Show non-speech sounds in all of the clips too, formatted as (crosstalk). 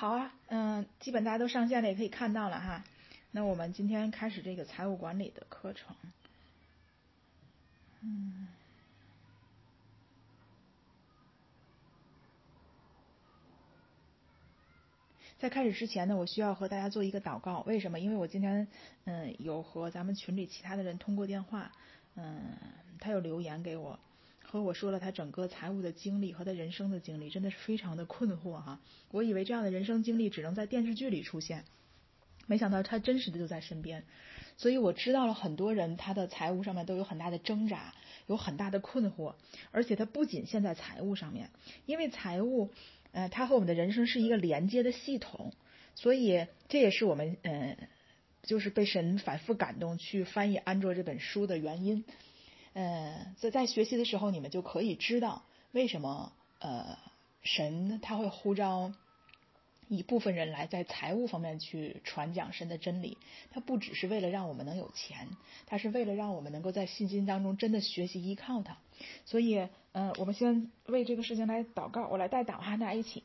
好啊，嗯，基本大家都上线了，也可以看到了哈。那我们今天开始这个财务管理的课程。嗯，在开始之前呢，我需要和大家做一个祷告。为什么？因为我今天嗯有和咱们群里其他的人通过电话，嗯，他有留言给我。和我说了他整个财务的经历和他人生的经历，真的是非常的困惑哈。我以为这样的人生经历只能在电视剧里出现，没想到他真实的就在身边。所以我知道了很多人他的财务上面都有很大的挣扎，有很大的困惑，而且他不仅现在财务上面，因为财务，呃，它和我们的人生是一个连接的系统，所以这也是我们嗯，就是被神反复感动去翻译安卓这本书的原因。呃，在在学习的时候，你们就可以知道为什么呃神他会呼召一部分人来在财务方面去传讲神的真理。他不只是为了让我们能有钱，他是为了让我们能够在信心当中真的学习依靠他。所以，呃，我们先为这个事情来祷告。我来带祷哈，大家一起。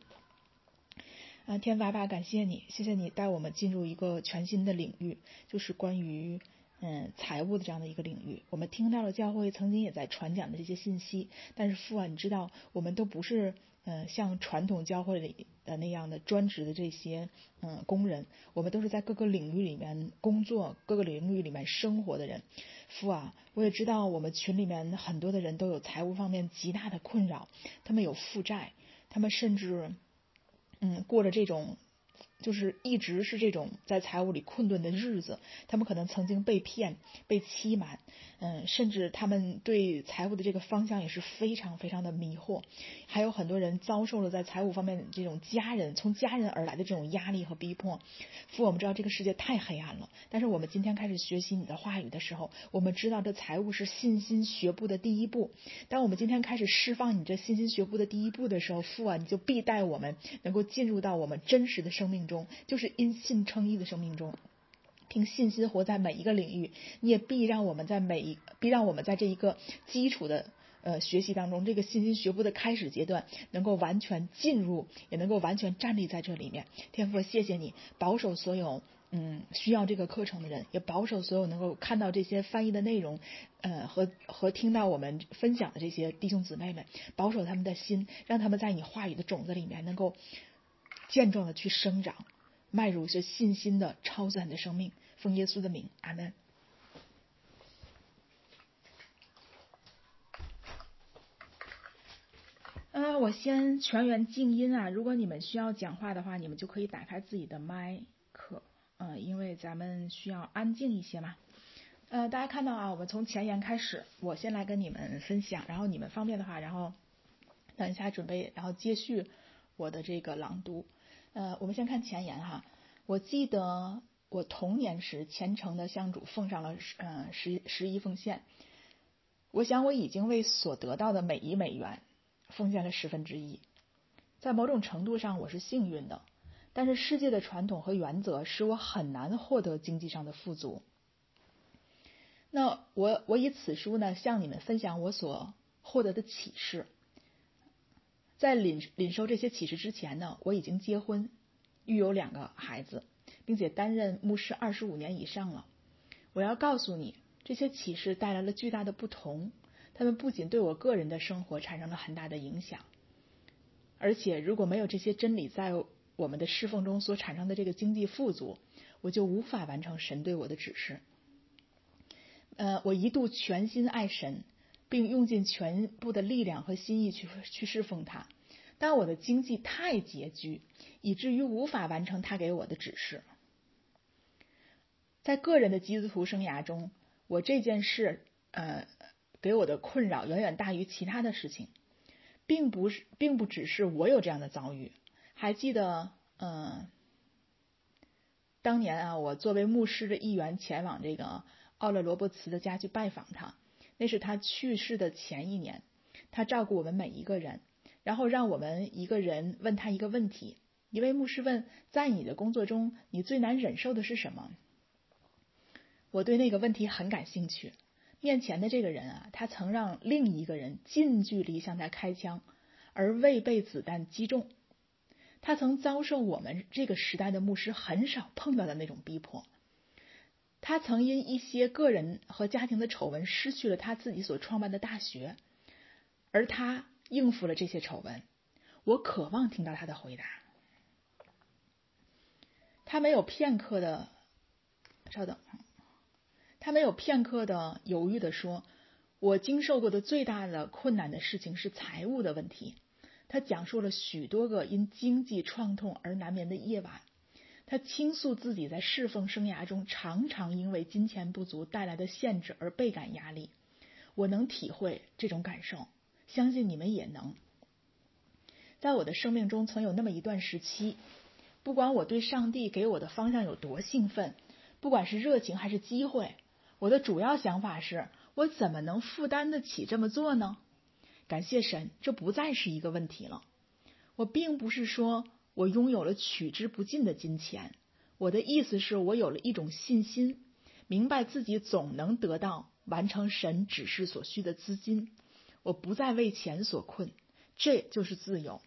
啊，天父爸，感谢你，谢谢你带我们进入一个全新的领域，就是关于。嗯，财务的这样的一个领域，我们听到了教会曾经也在传讲的这些信息。但是父啊，你知道，我们都不是嗯像传统教会里的那样的专职的这些嗯工人，我们都是在各个领域里面工作、各个领域里面生活的人。父啊，我也知道我们群里面很多的人都有财务方面极大的困扰，他们有负债，他们甚至嗯过了这种。就是一直是这种在财务里困顿的日子，他们可能曾经被骗、被欺瞒，嗯，甚至他们对财务的这个方向也是非常非常的迷惑。还有很多人遭受了在财务方面这种家人从家人而来的这种压力和逼迫。父，我们知道这个世界太黑暗了，但是我们今天开始学习你的话语的时候，我们知道这财务是信心学步的第一步。当我们今天开始释放你这信心学步的第一步的时候，父啊，你就必带我们能够进入到我们真实的生命中。就是因信称义的生命中，凭信心活在每一个领域，你也必让我们在每一必让我们在这一个基础的呃学习当中，这个信心学步的开始阶段，能够完全进入，也能够完全站立在这里面。天父，谢谢你保守所有嗯需要这个课程的人，也保守所有能够看到这些翻译的内容，呃和和听到我们分享的这些弟兄姊妹们，保守他们的心，让他们在你话语的种子里面能够。健壮的去生长，迈入是信心的超自然的生命。奉耶稣的名，阿门。嗯，我先全员静音啊。如果你们需要讲话的话，你们就可以打开自己的麦克。嗯，因为咱们需要安静一些嘛。呃，大家看到啊，我们从前言开始，我先来跟你们分享，然后你们方便的话，然后等一下准备，然后接续我的这个朗读。呃，我们先看前言哈。我记得我童年时虔诚的向主奉上了嗯十十一奉献。我想我已经为所得到的每一美元奉献了十分之一。在某种程度上我是幸运的，但是世界的传统和原则使我很难获得经济上的富足。那我我以此书呢向你们分享我所获得的启示。在领领受这些启示之前呢，我已经结婚，育有两个孩子，并且担任牧师二十五年以上了。我要告诉你，这些启示带来了巨大的不同。他们不仅对我个人的生活产生了很大的影响，而且如果没有这些真理在我们的侍奉中所产生的这个经济富足，我就无法完成神对我的指示。呃，我一度全心爱神。并用尽全部的力量和心意去去侍奉他，但我的经济太拮据，以至于无法完成他给我的指示。在个人的基督徒生涯中，我这件事呃给我的困扰远远大于其他的事情，并不是并不只是我有这样的遭遇。还记得嗯，当年啊，我作为牧师的一员前往这个奥勒罗伯茨的家去拜访他。那是他去世的前一年，他照顾我们每一个人，然后让我们一个人问他一个问题。一位牧师问：“在你的工作中，你最难忍受的是什么？”我对那个问题很感兴趣。面前的这个人啊，他曾让另一个人近距离向他开枪，而未被子弹击中。他曾遭受我们这个时代的牧师很少碰到的那种逼迫。他曾因一些个人和家庭的丑闻失去了他自己所创办的大学，而他应付了这些丑闻。我渴望听到他的回答。他没有片刻的，稍等，他没有片刻的犹豫的说：“我经受过的最大的困难的事情是财务的问题。”他讲述了许多个因经济创痛而难眠的夜晚。他倾诉自己在侍奉生涯中常常因为金钱不足带来的限制而倍感压力。我能体会这种感受，相信你们也能。在我的生命中，曾有那么一段时期，不管我对上帝给我的方向有多兴奋，不管是热情还是机会，我的主要想法是我怎么能负担得起这么做呢？感谢神，这不再是一个问题了。我并不是说。我拥有了取之不尽的金钱，我的意思是我有了一种信心，明白自己总能得到完成神指示所需的资金，我不再为钱所困，这就是自由。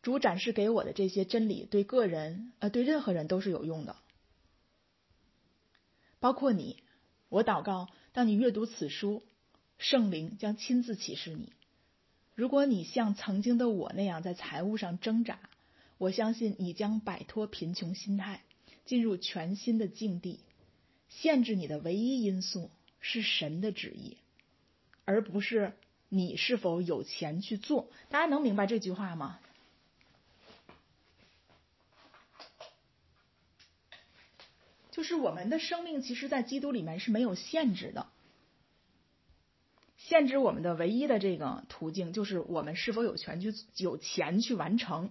主展示给我的这些真理，对个人呃对任何人都是有用的，包括你。我祷告，当你阅读此书，圣灵将亲自启示你。如果你像曾经的我那样在财务上挣扎，我相信你将摆脱贫穷心态，进入全新的境地。限制你的唯一因素是神的旨意，而不是你是否有钱去做。大家能明白这句话吗？就是我们的生命，其实，在基督里面是没有限制的。限制我们的唯一的这个途径，就是我们是否有权去有钱去完成。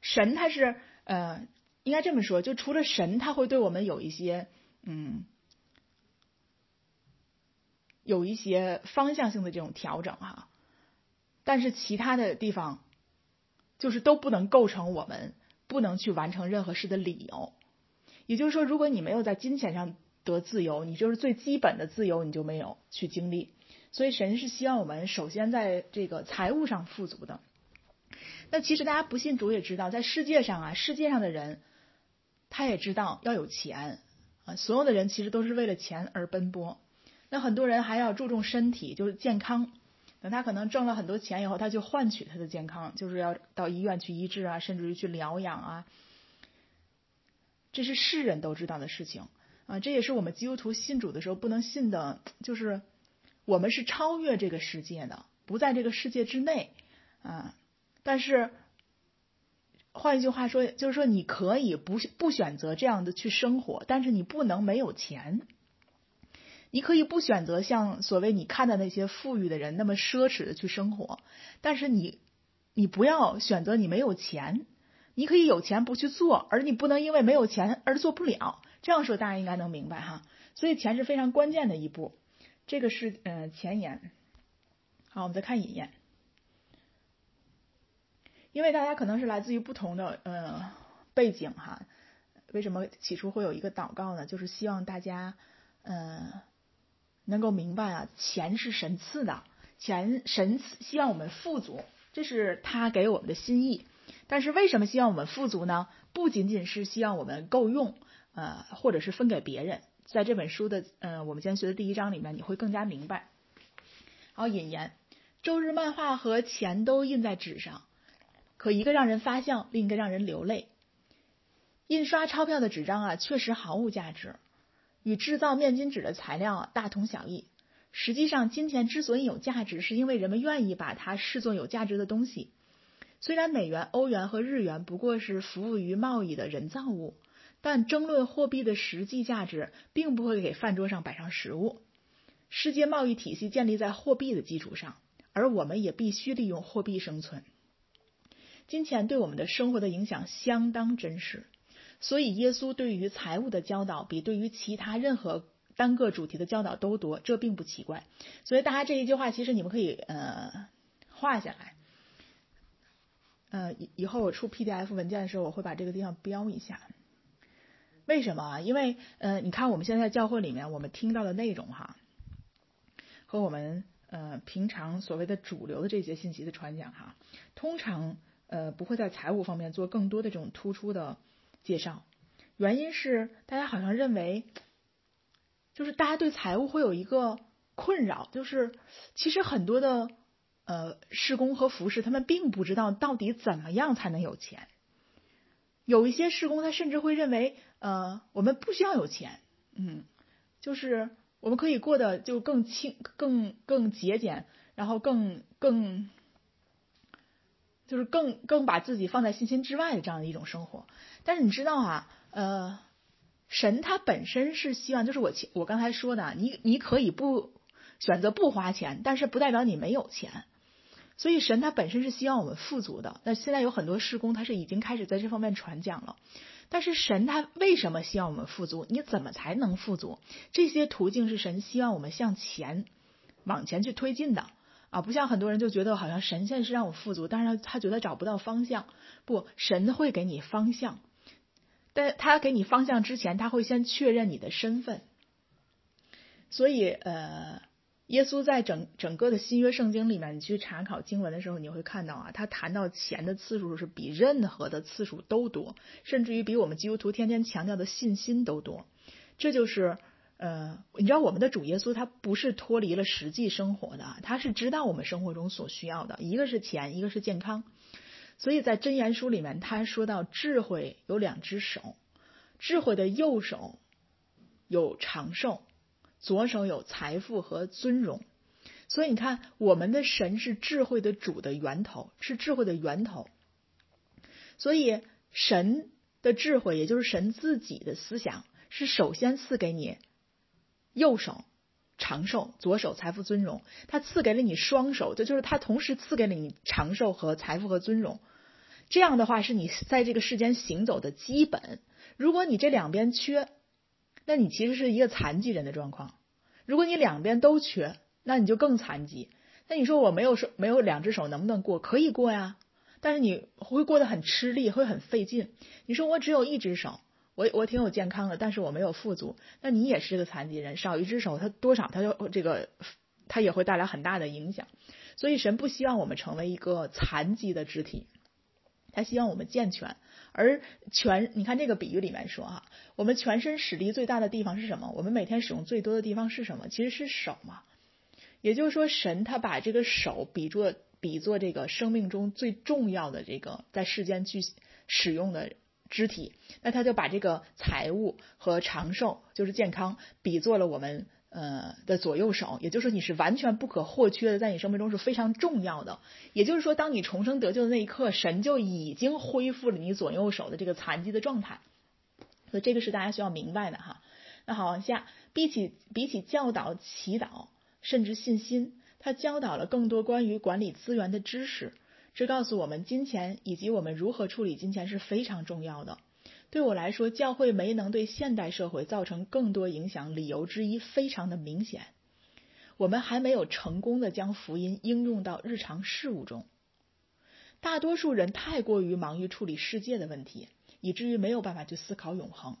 神他是呃，应该这么说，就除了神，他会对我们有一些嗯，有一些方向性的这种调整哈。但是其他的地方，就是都不能构成我们不能去完成任何事的理由。也就是说，如果你没有在金钱上得自由，你就是最基本的自由你就没有去经历。所以神是希望我们首先在这个财务上富足的。那其实大家不信主也知道，在世界上啊，世界上的人他也知道要有钱啊，所有的人其实都是为了钱而奔波。那很多人还要注重身体，就是健康。等他可能挣了很多钱以后，他就换取他的健康，就是要到医院去医治啊，甚至于去疗养啊。这是世人都知道的事情啊，这也是我们基督徒信主的时候不能信的，就是。我们是超越这个世界的，不在这个世界之内，啊，但是换一句话说，就是说你可以不不选择这样的去生活，但是你不能没有钱。你可以不选择像所谓你看的那些富裕的人那么奢侈的去生活，但是你你不要选择你没有钱。你可以有钱不去做，而你不能因为没有钱而做不了。这样说大家应该能明白哈。所以钱是非常关键的一步。这个是嗯前言，好，我们再看引言。因为大家可能是来自于不同的呃背景哈，为什么起初会有一个祷告呢？就是希望大家嗯能够明白啊，钱是神赐的，钱神赐希望我们富足，这是他给我们的心意。但是为什么希望我们富足呢？不仅仅是希望我们够用，呃，或者是分给别人。在这本书的呃，我们今天学的第一章里面，你会更加明白。好，引言：周日漫画和钱都印在纸上，可一个让人发笑，另一个让人流泪。印刷钞票的纸张啊，确实毫无价值，与制造面巾纸的材料大同小异。实际上，金钱之所以有价值，是因为人们愿意把它视作有价值的东西。虽然美元、欧元和日元不过是服务于贸易的人造物。但争论货币的实际价值，并不会给饭桌上摆上食物。世界贸易体系建立在货币的基础上，而我们也必须利用货币生存。金钱对我们的生活的影响相当真实，所以耶稣对于财务的教导比对于其他任何单个主题的教导都多，这并不奇怪。所以大家这一句话，其实你们可以呃画下来。呃，以以后我出 PDF 文件的时候，我会把这个地方标一下。为什么啊？因为，呃，你看我们现在教会里面我们听到的内容哈，和我们呃平常所谓的主流的这些信息的传讲哈，通常呃不会在财务方面做更多的这种突出的介绍。原因是大家好像认为，就是大家对财务会有一个困扰，就是其实很多的呃施工和服饰，他们并不知道到底怎么样才能有钱。有一些施工，他甚至会认为，呃，我们不需要有钱，嗯，就是我们可以过得就更轻、更更节俭，然后更更，就是更更把自己放在信心之外的这样的一种生活。但是你知道啊？呃，神他本身是希望，就是我我刚才说的，你你可以不选择不花钱，但是不代表你没有钱。所以神他本身是希望我们富足的。那现在有很多施工，他是已经开始在这方面传讲了。但是神他为什么希望我们富足？你怎么才能富足？这些途径是神希望我们向前往前去推进的啊！不像很多人就觉得好像神现在是让我富足，但是他觉得找不到方向。不，神会给你方向。但他给你方向之前，他会先确认你的身份。所以，呃，耶稣在整整个的新约圣经里面，你去查考经文的时候，你会看到啊，他谈到钱的次数是比任何的次数都多，甚至于比我们基督徒天天强调的信心都多。这就是，呃，你知道我们的主耶稣他不是脱离了实际生活的，他是知道我们生活中所需要的，一个是钱，一个是健康。所以在箴言书里面，他说到智慧有两只手，智慧的右手有长寿，左手有财富和尊荣。所以你看，我们的神是智慧的主的源头，是智慧的源头。所以神的智慧，也就是神自己的思想，是首先赐给你右手。长寿，左手财富尊荣，他赐给了你双手，这就是他同时赐给了你长寿和财富和尊荣。这样的话是你在这个世间行走的基本。如果你这两边缺，那你其实是一个残疾人的状况。如果你两边都缺，那你就更残疾。那你说我没有手，没有两只手能不能过？可以过呀，但是你会过得很吃力，会很费劲。你说我只有一只手。我我挺有健康的，但是我没有富足。那你也是个残疾人，少一只手，他多少他就这个，他也会带来很大的影响。所以神不希望我们成为一个残疾的肢体，他希望我们健全。而全，你看这个比喻里面说哈，我们全身使力最大的地方是什么？我们每天使用最多的地方是什么？其实是手嘛。也就是说，神他把这个手比作比作这个生命中最重要的这个在世间去使用的。肢体，那他就把这个财物和长寿，就是健康，比作了我们呃的左右手，也就是说你是完全不可或缺的，在你生命中是非常重要的。也就是说，当你重生得救的那一刻，神就已经恢复了你左右手的这个残疾的状态。所以这个是大家需要明白的哈。那好，往下，比起比起教导、祈祷，甚至信心，他教导了更多关于管理资源的知识。这告诉我们，金钱以及我们如何处理金钱是非常重要的。对我来说，教会没能对现代社会造成更多影响，理由之一非常的明显：我们还没有成功的将福音应用到日常事务中。大多数人太过于忙于处理世界的问题，以至于没有办法去思考永恒。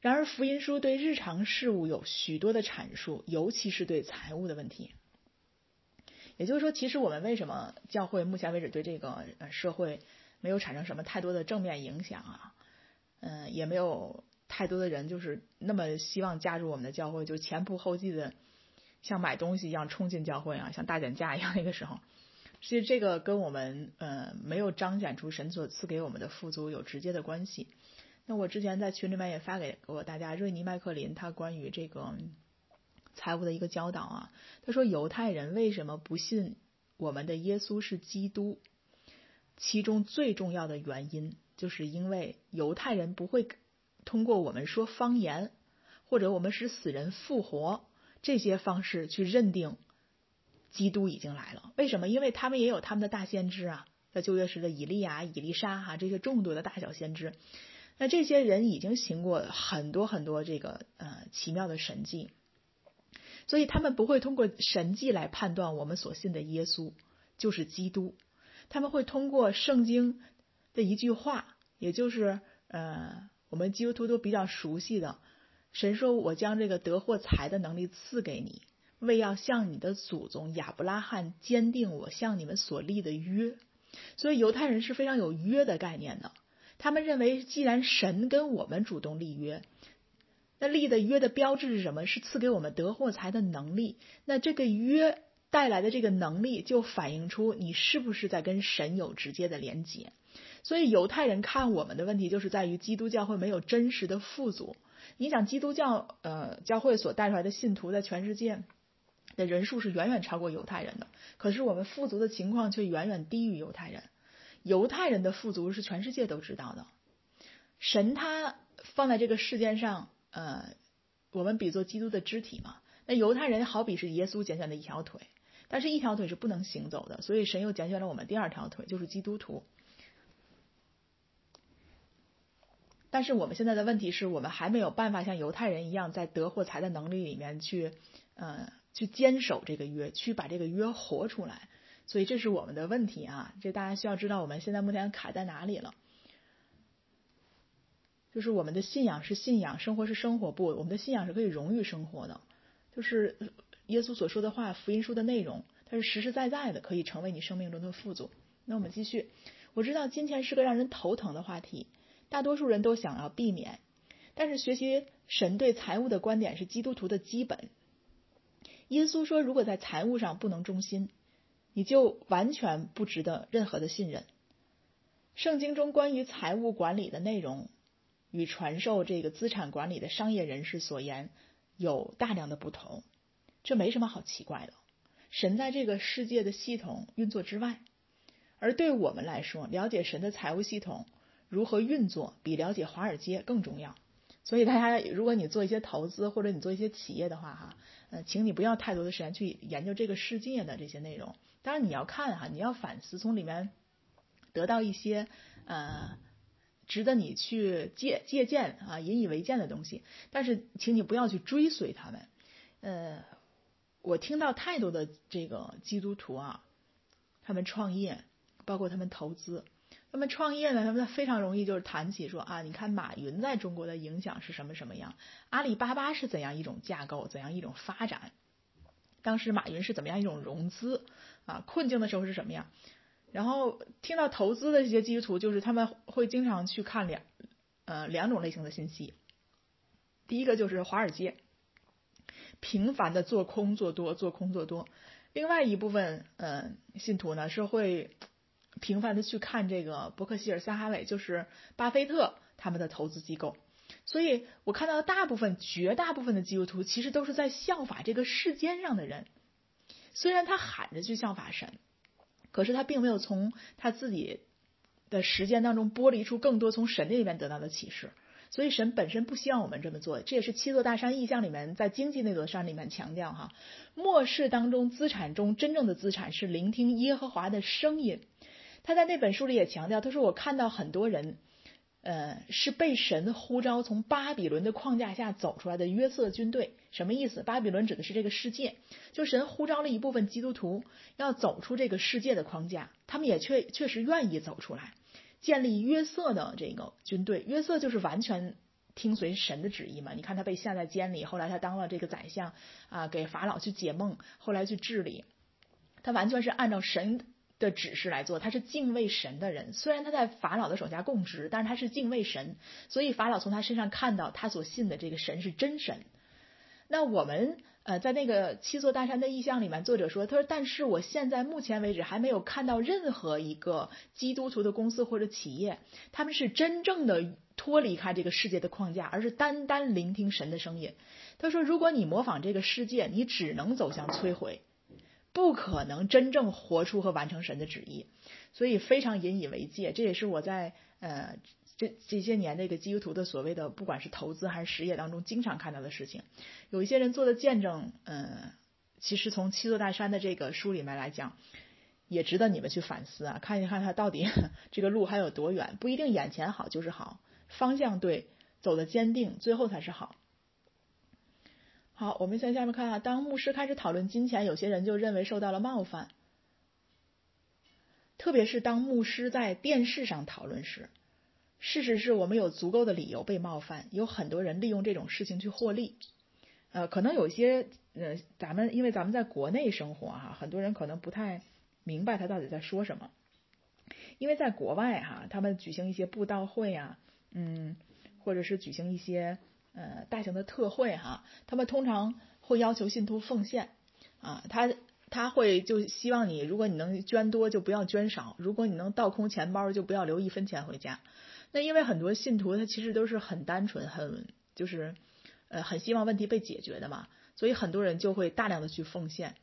然而，福音书对日常事务有许多的阐述，尤其是对财务的问题。也就是说，其实我们为什么教会目前为止对这个社会没有产生什么太多的正面影响啊？嗯，也没有太多的人就是那么希望加入我们的教会，就前仆后继的像买东西一样冲进教会啊，像大减价一样那个时候。其实这个跟我们呃没有彰显出神所赐给我们的富足有直接的关系。那我之前在群里面也发给过大家，瑞尼麦克林他关于这个。财务的一个教导啊，他说犹太人为什么不信我们的耶稣是基督？其中最重要的原因，就是因为犹太人不会通过我们说方言，或者我们使死人复活这些方式去认定基督已经来了。为什么？因为他们也有他们的大先知啊，在旧约时的以利亚、以利沙哈这些众多的大小先知，那这些人已经行过很多很多这个呃奇妙的神迹。所以他们不会通过神迹来判断我们所信的耶稣就是基督，他们会通过圣经的一句话，也就是呃我们基督徒都比较熟悉的，神说：“我将这个得获财的能力赐给你，为要向你的祖宗亚伯拉罕坚定我向你们所立的约。”所以犹太人是非常有约的概念的。他们认为，既然神跟我们主动立约，那立的约的标志是什么？是赐给我们得货财的能力。那这个约带来的这个能力，就反映出你是不是在跟神有直接的连接。所以犹太人看我们的问题，就是在于基督教会没有真实的富足。你想，基督教呃教会所带出来的信徒，在全世界的人数是远远超过犹太人的，可是我们富足的情况却远远低于犹太人。犹太人的富足是全世界都知道的，神他放在这个世界上，呃，我们比作基督的肢体嘛。那犹太人好比是耶稣拣选的一条腿，但是一条腿是不能行走的，所以神又拣选了我们第二条腿，就是基督徒。但是我们现在的问题是我们还没有办法像犹太人一样，在得或财的能力里面去，呃，去坚守这个约，去把这个约活出来。所以这是我们的问题啊！这大家需要知道，我们现在目前卡在哪里了？就是我们的信仰是信仰，生活是生活，不，我们的信仰是可以荣誉生活的。就是耶稣所说的话，福音书的内容，它是实实在在的，可以成为你生命中的富足。那我们继续。我知道金钱是个让人头疼的话题，大多数人都想要避免。但是学习神对财务的观点是基督徒的基本。耶稣说，如果在财务上不能忠心。你就完全不值得任何的信任。圣经中关于财务管理的内容，与传授这个资产管理的商业人士所言有大量的不同，这没什么好奇怪的。神在这个世界的系统运作之外，而对我们来说，了解神的财务系统如何运作，比了解华尔街更重要。所以大家，如果你做一些投资或者你做一些企业的话，哈，呃，请你不要太多的时间去研究这个世界的这些内容。当然你要看哈，你要反思，从里面得到一些呃值得你去借借鉴啊、引以为鉴的东西。但是，请你不要去追随他们。呃，我听到太多的这个基督徒啊，他们创业，包括他们投资，那么创业呢，他们非常容易就是谈起说啊，你看马云在中国的影响是什么什么样，阿里巴巴是怎样一种架构，怎样一种发展，当时马云是怎么样一种融资。啊，困境的时候是什么样？然后听到投资的这些基督徒，就是他们会经常去看两呃两种类型的信息。第一个就是华尔街，频繁的做空做多，做空做多。另外一部分呃信徒呢是会频繁的去看这个伯克希尔撒哈韦，就是巴菲特他们的投资机构。所以我看到的大部分绝大部分的基督徒其实都是在效法这个世间上的人。虽然他喊着去效法神，可是他并没有从他自己的实践当中剥离出更多从神那边得到的启示。所以神本身不希望我们这么做。这也是七座大山意象里面在经济那座山里面强调哈，末世当中资产中真正的资产是聆听耶和华的声音。他在那本书里也强调，他说我看到很多人。呃，是被神呼召从巴比伦的框架下走出来的约瑟军队，什么意思？巴比伦指的是这个世界，就神呼召了一部分基督徒要走出这个世界的框架，他们也确确实愿意走出来，建立约瑟的这个军队。约瑟就是完全听随神的旨意嘛？你看他被下在监里，后来他当了这个宰相啊，给法老去解梦，后来去治理，他完全是按照神。的指示来做，他是敬畏神的人。虽然他在法老的手下供职，但是他是敬畏神，所以法老从他身上看到他所信的这个神是真神。那我们呃，在那个七座大山的意象里面，作者说，他说，但是我现在目前为止还没有看到任何一个基督徒的公司或者企业，他们是真正的脱离开这个世界的框架，而是单单聆听神的声音。他说，如果你模仿这个世界，你只能走向摧毁。不可能真正活出和完成神的旨意，所以非常引以为戒。这也是我在呃这这些年那个基督徒的所谓的不管是投资还是实业当中经常看到的事情。有一些人做的见证，嗯，其实从七座大山的这个书里面来讲，也值得你们去反思啊，看一看他到底 (laughs) 这个路还有多远。不一定眼前好就是好，方向对，走的坚定，最后才是好。好，我们先下面看啊。当牧师开始讨论金钱，有些人就认为受到了冒犯。特别是当牧师在电视上讨论时，事实是我们有足够的理由被冒犯。有很多人利用这种事情去获利。呃，可能有些呃，咱们因为咱们在国内生活哈，很多人可能不太明白他到底在说什么。因为在国外哈，他们举行一些布道会啊，嗯，或者是举行一些呃大型的特会哈，他们通常会要求信徒奉献啊，他他会就希望你，如果你能捐多就不要捐少，如果你能倒空钱包就不要留一分钱回家。那因为很多信徒他其实都是很单纯，很就是呃很希望问题被解决的嘛，所以很多人就会大量的去奉献。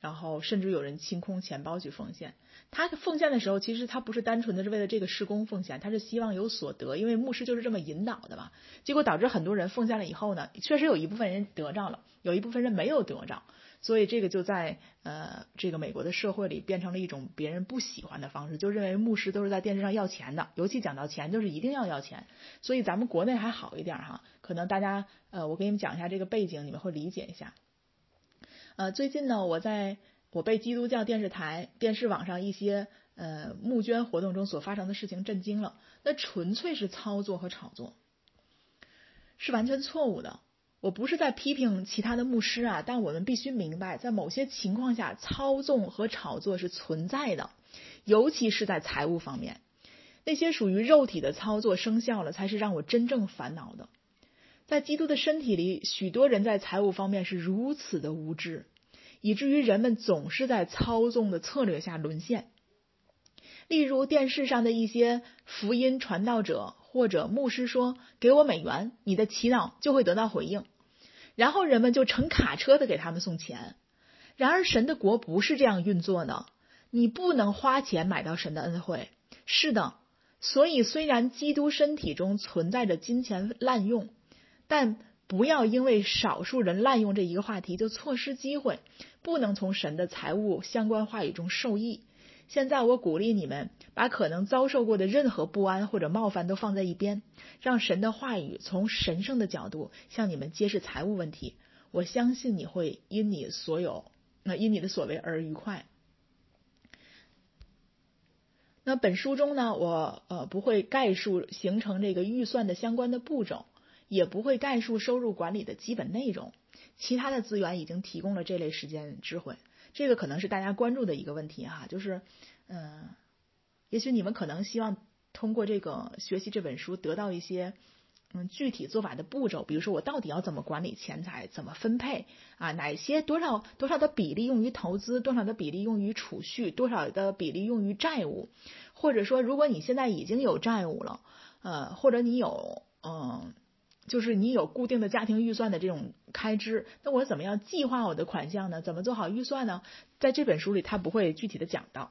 然后甚至有人清空钱包去奉献。他奉献的时候，其实他不是单纯的是为了这个施工奉献，他是希望有所得，因为牧师就是这么引导的嘛。结果导致很多人奉献了以后呢，确实有一部分人得着了，有一部分人没有得着，所以这个就在呃这个美国的社会里变成了一种别人不喜欢的方式，就认为牧师都是在电视上要钱的，尤其讲到钱就是一定要要钱。所以咱们国内还好一点哈，可能大家呃我给你们讲一下这个背景，你们会理解一下。呃，最近呢，我在我被基督教电视台、电视网上一些呃募捐活动中所发生的事情震惊了。那纯粹是操作和炒作，是完全错误的。我不是在批评其他的牧师啊，但我们必须明白，在某些情况下，操纵和炒作是存在的，尤其是在财务方面。那些属于肉体的操作生效了，才是让我真正烦恼的。在基督的身体里，许多人在财务方面是如此的无知，以至于人们总是在操纵的策略下沦陷。例如，电视上的一些福音传道者或者牧师说：“给我美元，你的祈祷就会得到回应。”然后人们就乘卡车的给他们送钱。然而，神的国不是这样运作的。你不能花钱买到神的恩惠。是的，所以虽然基督身体中存在着金钱滥用。但不要因为少数人滥用这一个话题就错失机会，不能从神的财务相关话语中受益。现在我鼓励你们把可能遭受过的任何不安或者冒犯都放在一边，让神的话语从神圣的角度向你们揭示财务问题。我相信你会因你所有，那因你的所为而愉快。那本书中呢，我呃不会概述形成这个预算的相关的步骤。也不会概述收入管理的基本内容，其他的资源已经提供了这类时间智慧。这个可能是大家关注的一个问题哈，就是，嗯，也许你们可能希望通过这个学习这本书得到一些，嗯，具体做法的步骤，比如说我到底要怎么管理钱财，怎么分配啊，哪些多少多少的比例用于投资，多少的比例用于储蓄，多少的比例用于债务，或者说如果你现在已经有债务了，呃，或者你有，嗯。就是你有固定的家庭预算的这种开支，那我怎么样计划我的款项呢？怎么做好预算呢？在这本书里，他不会具体的讲到。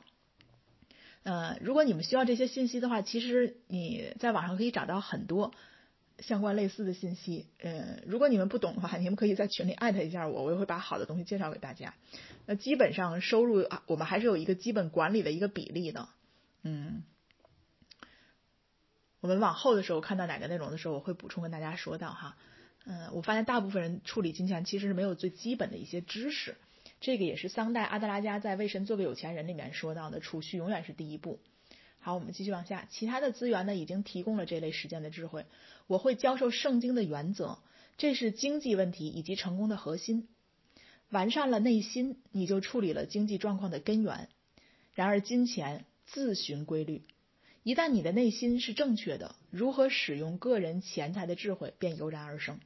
呃，如果你们需要这些信息的话，其实你在网上可以找到很多相关类似的信息。呃，如果你们不懂的话，你们可以在群里艾特一下我，我也会把好的东西介绍给大家。那基本上收入啊，我们还是有一个基本管理的一个比例的，嗯。我们往后的时候看到哪个内容的时候，我会补充跟大家说到哈。嗯，我发现大部分人处理金钱其实是没有最基本的一些知识，这个也是桑代阿德拉加在《为神做个有钱人》里面说到的，储蓄永远是第一步。好，我们继续往下，其他的资源呢已经提供了这类实践的智慧。我会教授圣经的原则，这是经济问题以及成功的核心。完善了内心，你就处理了经济状况的根源。然而，金钱自寻规律。一旦你的内心是正确的，如何使用个人钱财的智慧便油然而生。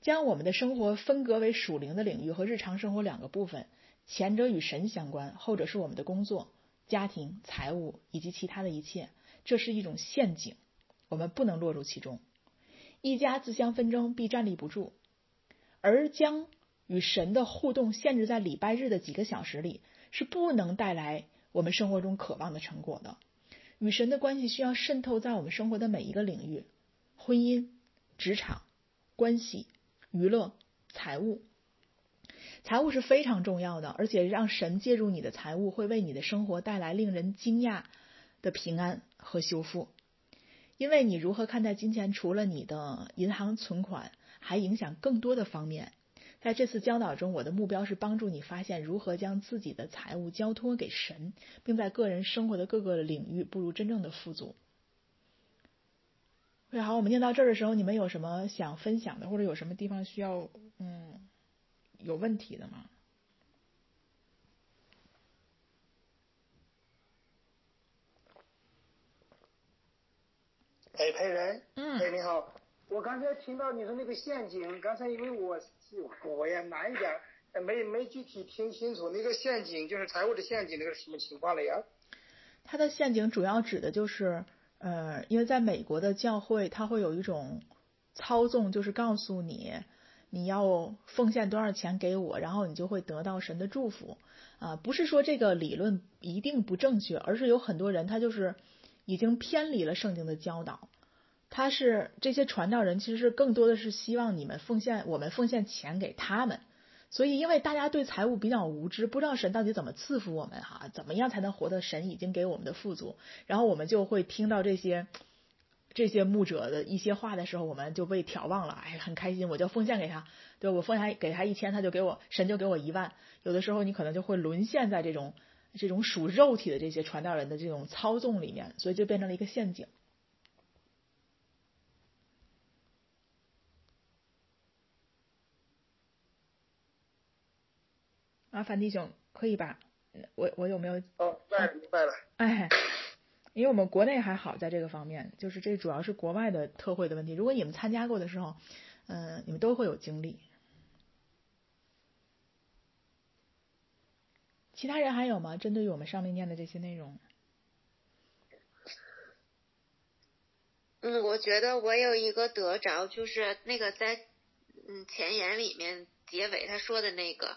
将我们的生活分割为属灵的领域和日常生活两个部分，前者与神相关，后者是我们的工作、家庭、财务以及其他的一切。这是一种陷阱，我们不能落入其中。一家自相纷争，必站立不住。而将与神的互动限制在礼拜日的几个小时里，是不能带来我们生活中渴望的成果的。与神的关系需要渗透在我们生活的每一个领域，婚姻、职场、关系、娱乐、财务。财务是非常重要的，而且让神介入你的财务，会为你的生活带来令人惊讶的平安和修复。因为你如何看待金钱，除了你的银行存款，还影响更多的方面。在这次教导中，我的目标是帮助你发现如何将自己的财务交托给神，并在个人生活的各个领域步入真正的富足。好，我们念到这儿的时候，你们有什么想分享的，或者有什么地方需要嗯有问题的吗？哎，裴仁，嗯，哎，你好，我刚才听到你说那个陷阱，刚才因为我我也难一点，没没具体听清楚那个陷阱，就是财务的陷阱，那个什么情况了呀？它的陷阱主要指的就是，呃，因为在美国的教会，它会有一种操纵，就是告诉你你要奉献多少钱给我，然后你就会得到神的祝福。啊，不是说这个理论一定不正确，而是有很多人他就是已经偏离了圣经的教导。他是这些传道人，其实是更多的是希望你们奉献，我们奉献钱给他们。所以，因为大家对财务比较无知，不知道神到底怎么赐福我们哈，怎么样才能活得神已经给我们的富足，然后我们就会听到这些这些牧者的一些话的时候，我们就被眺望了，哎，很开心，我就奉献给他，对我奉献给他一千，他就给我神就给我一万。有的时候你可能就会沦陷在这种这种属肉体的这些传道人的这种操纵里面，所以就变成了一个陷阱。啊，樊弟兄，可以吧？我我有没有？哦，明白明白了。哎，因为我们国内还好，在这个方面，就是这主要是国外的特惠的问题。如果你们参加过的时候，嗯，你们都会有经历。其他人还有吗？针对于我们上面念的这些内容？嗯，我觉得我有一个得着，就是那个在嗯前言里面结尾他说的那个。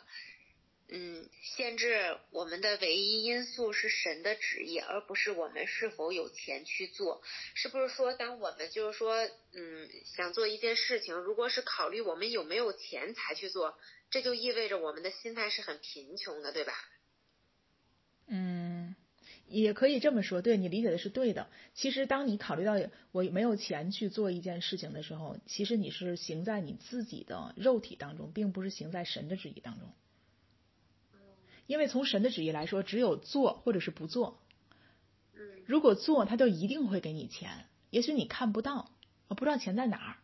嗯，限制我们的唯一因素是神的旨意，而不是我们是否有钱去做。是不是说，当我们就是说，嗯，想做一件事情，如果是考虑我们有没有钱才去做，这就意味着我们的心态是很贫穷的，对吧？嗯，也可以这么说，对你理解的是对的。其实，当你考虑到我没有钱去做一件事情的时候，其实你是行在你自己的肉体当中，并不是行在神的旨意当中。因为从神的旨意来说，只有做或者是不做。如果做，他就一定会给你钱。也许你看不到，我不知道钱在哪儿，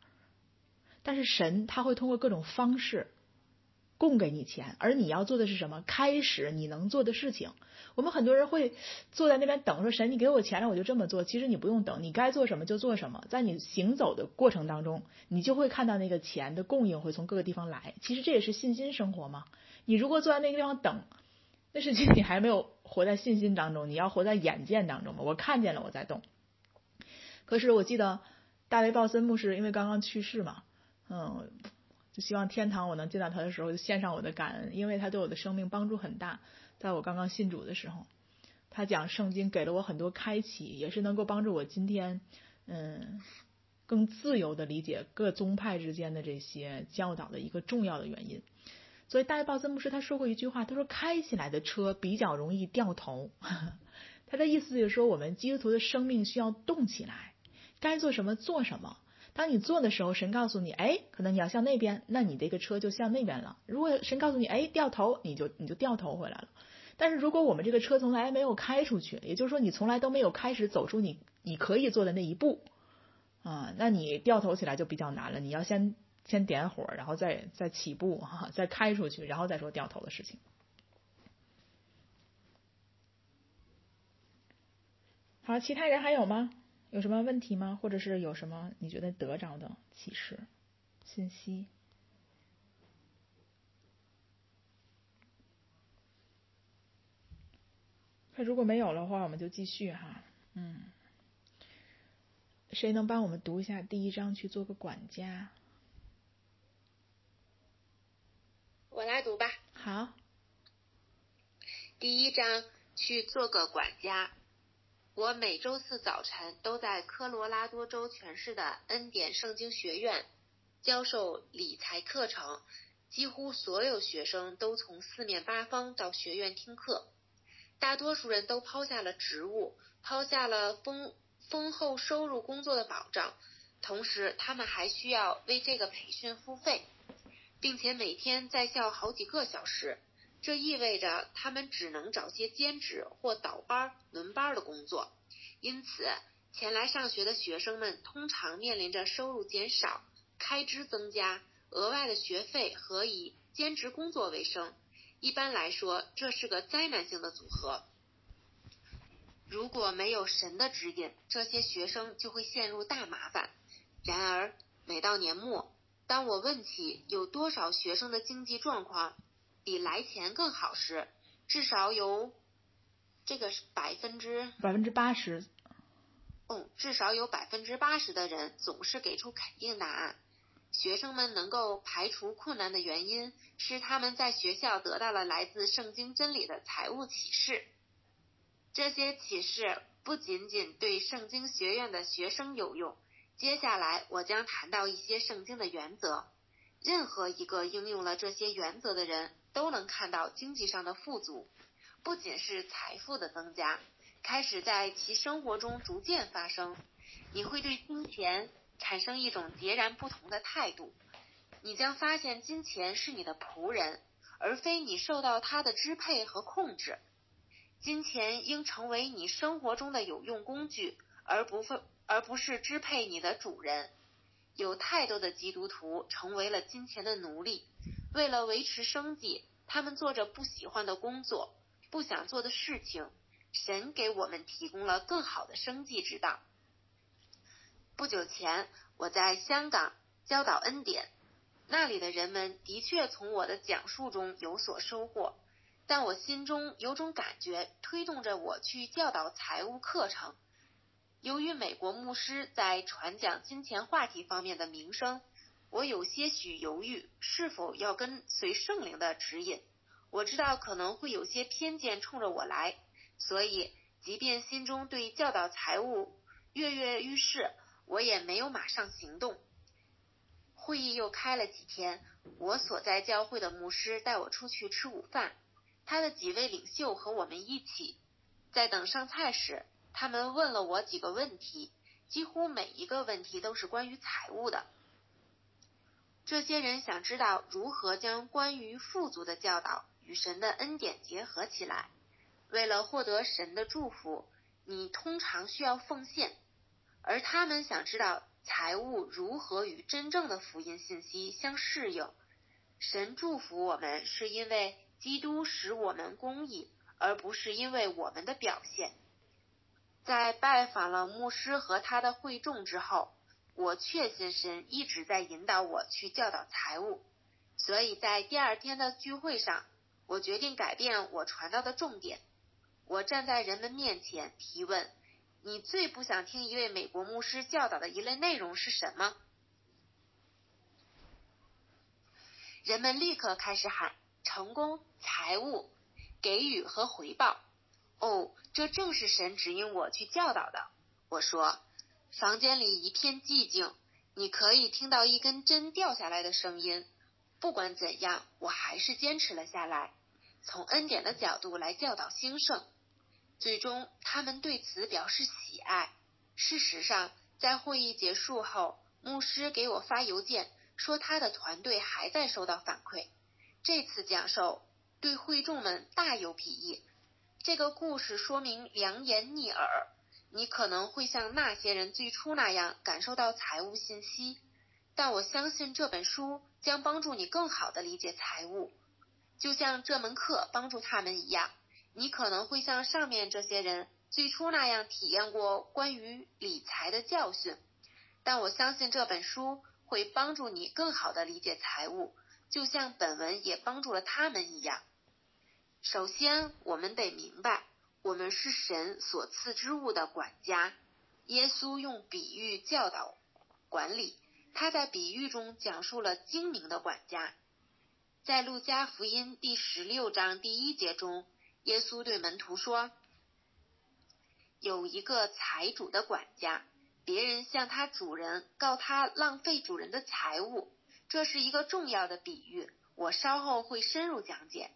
但是神他会通过各种方式供给你钱。而你要做的是什么？开始你能做的事情。我们很多人会坐在那边等，说神，你给我钱了，我就这么做。其实你不用等，你该做什么就做什么。在你行走的过程当中，你就会看到那个钱的供应会从各个地方来。其实这也是信心生活嘛。你如果坐在那个地方等，那是你还没有活在信心当中，你要活在眼见当中嘛。我看见了，我在动。可是我记得大卫·鲍森牧师因为刚刚去世嘛，嗯，就希望天堂我能见到他的时候，就献上我的感恩，因为他对我的生命帮助很大。在我刚刚信主的时候，他讲圣经给了我很多开启，也是能够帮助我今天嗯更自由的理解各宗派之间的这些教导的一个重要的原因。所以，大卫·鲍森牧师他说过一句话，他说：“开起来的车比较容易掉头。(laughs) ”他的意思就是说，我们基督徒的生命需要动起来，该做什么做什么。当你做的时候，神告诉你：“哎，可能你要向那边，那你这个车就向那边了。”如果神告诉你：“哎，掉头，你就你就掉头回来了。”但是如果我们这个车从来没有开出去，也就是说你从来都没有开始走出你你可以做的那一步啊，那你掉头起来就比较难了。你要先。先点火，然后再再起步哈，(laughs) 再开出去，然后再说掉头的事情。好，其他人还有吗？有什么问题吗？或者是有什么你觉得得着的启示信息？那如果没有的话，我们就继续哈。嗯，谁能帮我们读一下第一章，去做个管家？我来读吧。好。第一章，去做个管家。我每周四早晨都在科罗拉多州全市的恩典圣经学院教授理财课程，几乎所有学生都从四面八方到学院听课。大多数人都抛下了职务，抛下了丰丰厚收入工作的保障，同时他们还需要为这个培训付费。并且每天在校好几个小时，这意味着他们只能找些兼职或倒班、轮班的工作。因此，前来上学的学生们通常面临着收入减少、开支增加、额外的学费和以兼职工作为生。一般来说，这是个灾难性的组合。如果没有神的指引，这些学生就会陷入大麻烦。然而，每到年末，当我问起有多少学生的经济状况比来前更好时，至少有这个是百分之百分之八十，嗯，至少有百分之八十的人总是给出肯定答案。学生们能够排除困难的原因是他们在学校得到了来自圣经真理的财务启示。这些启示不仅仅对圣经学院的学生有用。接下来我将谈到一些圣经的原则。任何一个应用了这些原则的人都能看到经济上的富足，不仅是财富的增加，开始在其生活中逐渐发生。你会对金钱产生一种截然不同的态度。你将发现金钱是你的仆人，而非你受到它的支配和控制。金钱应成为你生活中的有用工具，而不分。而不是支配你的主人。有太多的基督徒成为了金钱的奴隶，为了维持生计，他们做着不喜欢的工作，不想做的事情。神给我们提供了更好的生计之道。不久前，我在香港教导恩典，那里的人们的确从我的讲述中有所收获，但我心中有种感觉推动着我去教导财务课程。由于美国牧师在传讲金钱话题方面的名声，我有些许犹豫是否要跟随圣灵的指引。我知道可能会有些偏见冲着我来，所以即便心中对教导财务跃跃欲试，我也没有马上行动。会议又开了几天，我所在教会的牧师带我出去吃午饭，他的几位领袖和我们一起，在等上菜时。他们问了我几个问题，几乎每一个问题都是关于财务的。这些人想知道如何将关于富足的教导与神的恩典结合起来。为了获得神的祝福，你通常需要奉献，而他们想知道财务如何与真正的福音信息相适应。神祝福我们是因为基督使我们公义，而不是因为我们的表现。在拜访了牧师和他的会众之后，我确信神一直在引导我去教导财务，所以在第二天的聚会上，我决定改变我传道的重点。我站在人们面前提问：“你最不想听一位美国牧师教导的一类内容是什么？”人们立刻开始喊：“成功、财务、给予和回报。”哦，这正是神指引我去教导的。我说，房间里一片寂静，你可以听到一根针掉下来的声音。不管怎样，我还是坚持了下来，从恩典的角度来教导兴盛。最终，他们对此表示喜爱。事实上，在会议结束后，牧师给我发邮件说，他的团队还在收到反馈。这次讲授对会众们大有裨益。这个故事说明良言逆耳，你可能会像那些人最初那样感受到财务信息，但我相信这本书将帮助你更好的理解财务，就像这门课帮助他们一样。你可能会像上面这些人最初那样体验过关于理财的教训，但我相信这本书会帮助你更好的理解财务，就像本文也帮助了他们一样。首先，我们得明白，我们是神所赐之物的管家。耶稣用比喻教导管理，他在比喻中讲述了精明的管家。在路加福音第十六章第一节中，耶稣对门徒说：“有一个财主的管家，别人向他主人告他浪费主人的财物。这是一个重要的比喻，我稍后会深入讲解。”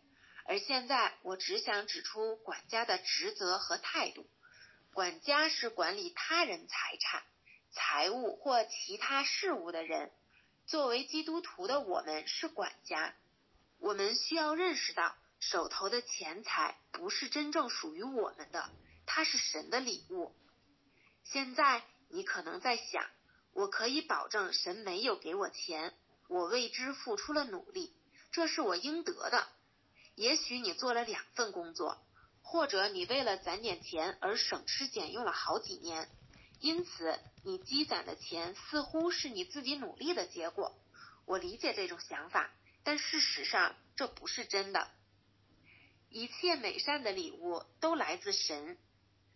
而现在，我只想指出管家的职责和态度。管家是管理他人财产、财物或其他事物的人。作为基督徒的我们是管家，我们需要认识到，手头的钱财不是真正属于我们的，它是神的礼物。现在你可能在想，我可以保证神没有给我钱，我为之付出了努力，这是我应得的。也许你做了两份工作，或者你为了攒点钱而省吃俭用了好几年，因此你积攒的钱似乎是你自己努力的结果。我理解这种想法，但事实上这不是真的。一切美善的礼物都来自神。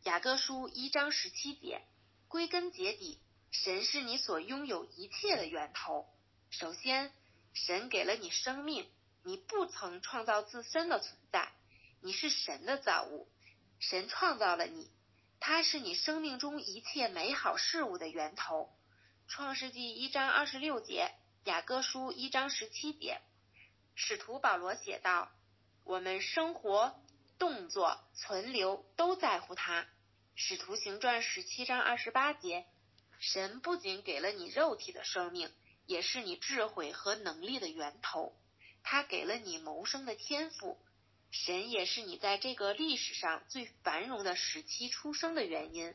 雅各书一章十七节，归根结底，神是你所拥有一切的源头。首先，神给了你生命，你不曾创造自身的存在。你是神的造物，神创造了你，他是你生命中一切美好事物的源头。创世纪一章二十六节，雅各书一章十七节，使徒保罗写道：“我们生活、动作、存留都在乎他。”使徒行传十七章二十八节，神不仅给了你肉体的生命，也是你智慧和能力的源头，他给了你谋生的天赋。神也是你在这个历史上最繁荣的时期出生的原因，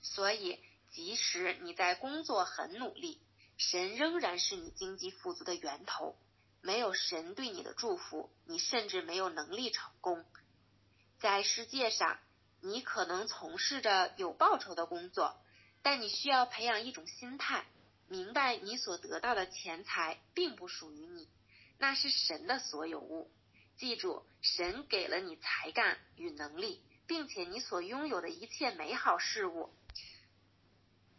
所以即使你在工作很努力，神仍然是你经济富足的源头。没有神对你的祝福，你甚至没有能力成功。在世界上，你可能从事着有报酬的工作，但你需要培养一种心态，明白你所得到的钱财并不属于你，那是神的所有物。记住，神给了你才干与能力，并且你所拥有的一切美好事物，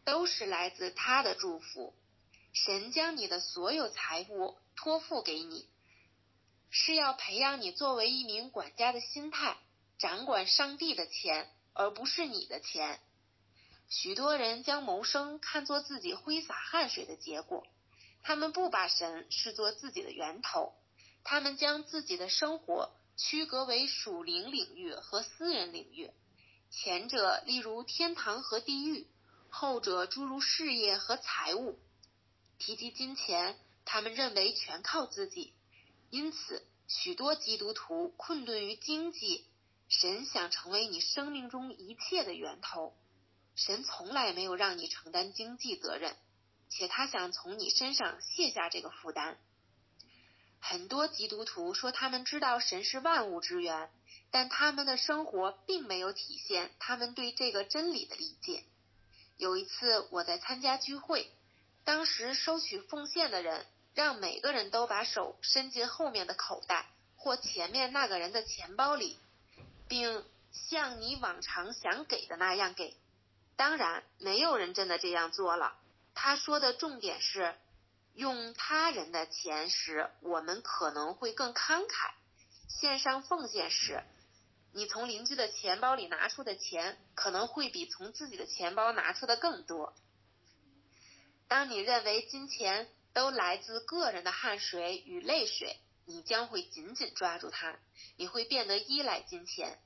都是来自他的祝福。神将你的所有财物托付给你，是要培养你作为一名管家的心态，掌管上帝的钱，而不是你的钱。许多人将谋生看作自己挥洒汗水的结果，他们不把神视作自己的源头。他们将自己的生活区隔为属灵领域和私人领域，前者例如天堂和地狱，后者诸如事业和财务。提及金钱，他们认为全靠自己，因此许多基督徒困顿于经济。神想成为你生命中一切的源头，神从来没有让你承担经济责任，且他想从你身上卸下这个负担。很多基督徒说他们知道神是万物之源，但他们的生活并没有体现他们对这个真理的理解。有一次我在参加聚会，当时收取奉献的人让每个人都把手伸进后面的口袋或前面那个人的钱包里，并像你往常想给的那样给。当然，没有人真的这样做了。他说的重点是。用他人的钱时，我们可能会更慷慨；线上奉献时，你从邻居的钱包里拿出的钱可能会比从自己的钱包拿出的更多。当你认为金钱都来自个人的汗水与泪水，你将会紧紧抓住它，你会变得依赖金钱，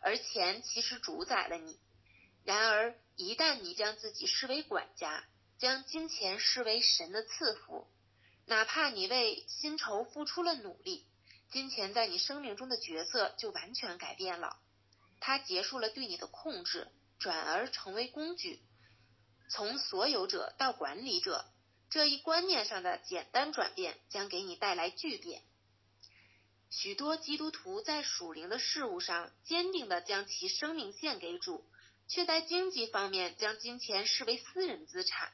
而钱其实主宰了你。然而，一旦你将自己视为管家，将金钱视为神的赐福，哪怕你为薪酬付出了努力，金钱在你生命中的角色就完全改变了。它结束了对你的控制，转而成为工具，从所有者到管理者。这一观念上的简单转变将给你带来巨变。许多基督徒在属灵的事物上坚定地将其生命献给主，却在经济方面将金钱视为私人资产。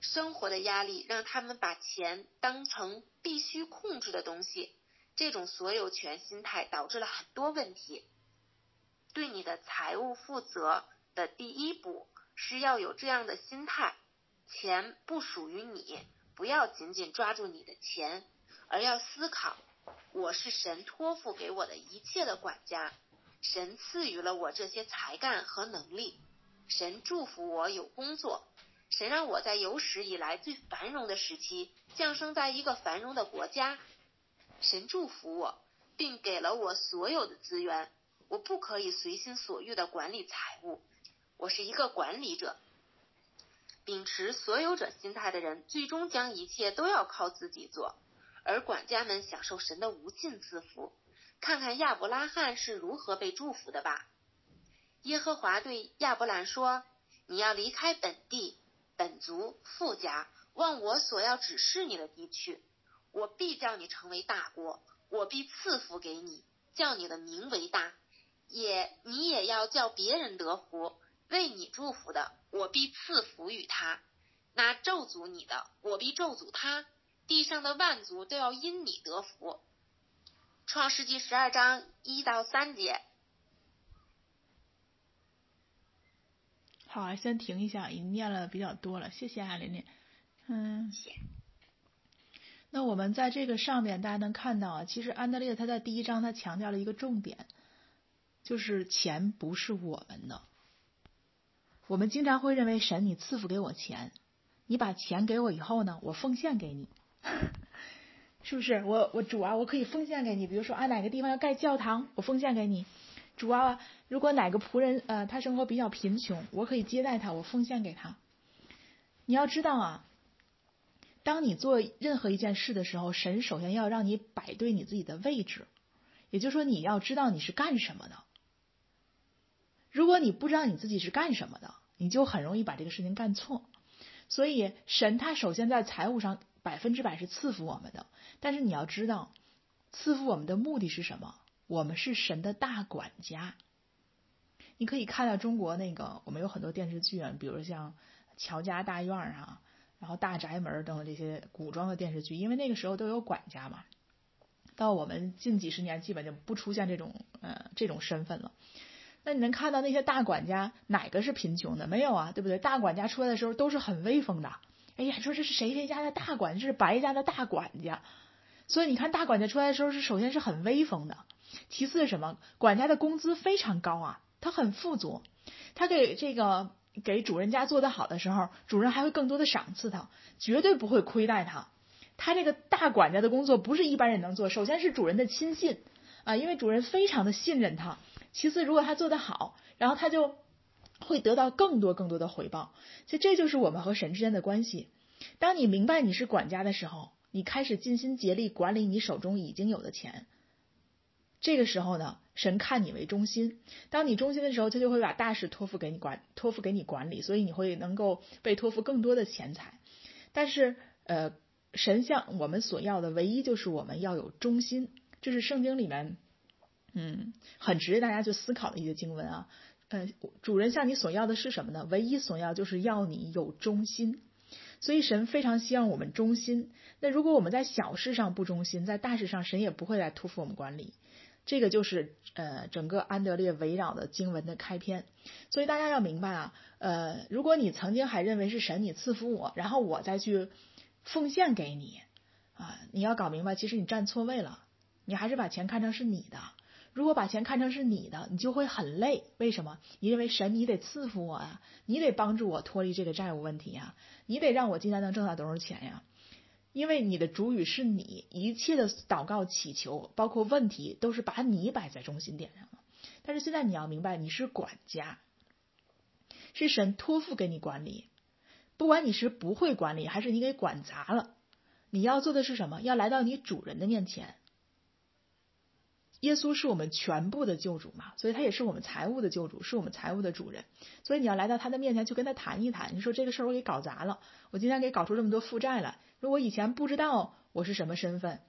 生活的压力让他们把钱当成必须控制的东西，这种所有权心态导致了很多问题。对你的财务负责的第一步是要有这样的心态：钱不属于你，不要紧紧抓住你的钱，而要思考：我是神托付给我的一切的管家，神赐予了我这些才干和能力，神祝福我有工作。神让我在有史以来最繁荣的时期降生在一个繁荣的国家。神祝福我，并给了我所有的资源。我不可以随心所欲的管理财物。我是一个管理者。秉持所有者心态的人，最终将一切都要靠自己做，而管家们享受神的无尽赐福。看看亚伯拉罕是如何被祝福的吧。耶和华对亚伯兰说：“你要离开本地。”本族富家，往我所要指示你的地区，我必叫你成为大国，我必赐福给你，叫你的名为大，也你也要叫别人得福，为你祝福的，我必赐福与他；那咒诅你的，我必咒诅他。地上的万族都要因你得福。创世纪十二章一到三节。好，先停一下，已经念了比较多了，谢谢啊，琳琳。嗯。谢。那我们在这个上面，大家能看到啊，其实安德烈他在第一章他强调了一个重点，就是钱不是我们的。我们经常会认为神，你赐福给我钱，你把钱给我以后呢，我奉献给你。是不是我我主啊，我可以奉献给你。比如说啊，哪个地方要盖教堂，我奉献给你。主啊，如果哪个仆人呃他生活比较贫穷，我可以接待他，我奉献给他。你要知道啊，当你做任何一件事的时候，神首先要让你摆对你自己的位置，也就是说你要知道你是干什么的。如果你不知道你自己是干什么的，你就很容易把这个事情干错。所以神他首先在财务上。百分之百是赐福我们的，但是你要知道，赐福我们的目的是什么？我们是神的大管家。你可以看到中国那个，我们有很多电视剧啊，比如像《乔家大院》啊，然后《大宅门》等等这些古装的电视剧，因为那个时候都有管家嘛。到我们近几十年，基本就不出现这种呃这种身份了。那你能看到那些大管家哪个是贫穷的？没有啊，对不对？大管家出来的时候都是很威风的。哎呀，说这是谁谁家的大管，这是白家的大管家，所以你看大管家出来的时候是首先是很威风的，其次是什么？管家的工资非常高啊，他很富足，他给这个给主人家做的好的时候，主人还会更多的赏赐他，绝对不会亏待他。他这个大管家的工作不是一般人能做，首先是主人的亲信啊，因为主人非常的信任他。其次，如果他做得好，然后他就。会得到更多更多的回报，其实这就是我们和神之间的关系。当你明白你是管家的时候，你开始尽心竭力管理你手中已经有的钱。这个时候呢，神看你为中心。当你中心的时候，他就会把大事托付给你管，托付给你管理，所以你会能够被托付更多的钱财。但是，呃，神向我们所要的唯一就是我们要有忠心。这是圣经里面，嗯，很值得大家去思考的一些经文啊。呃，主人向你所要的是什么呢？唯一所要就是要你有忠心，所以神非常希望我们忠心。那如果我们在小事上不忠心，在大事上神也不会来托付我们管理。这个就是呃整个安德烈围绕的经文的开篇。所以大家要明白啊，呃，如果你曾经还认为是神你赐福我，然后我再去奉献给你啊，你要搞明白，其实你站错位了，你还是把钱看成是你的。如果把钱看成是你的，你就会很累。为什么？你认为神你得赐福我呀，你得帮助我脱离这个债务问题呀，你得让我今天能挣到多少钱呀？因为你的主语是你，一切的祷告祈求，包括问题，都是把你摆在中心点上。但是现在你要明白，你是管家，是神托付给你管理。不管你是不会管理，还是你给管砸了，你要做的是什么？要来到你主人的面前。耶稣是我们全部的救主嘛，所以他也是我们财务的救主，是我们财务的主人。所以你要来到他的面前去跟他谈一谈。你说这个事儿我给搞砸了，我今天给搞出这么多负债来。如果以前不知道我是什么身份，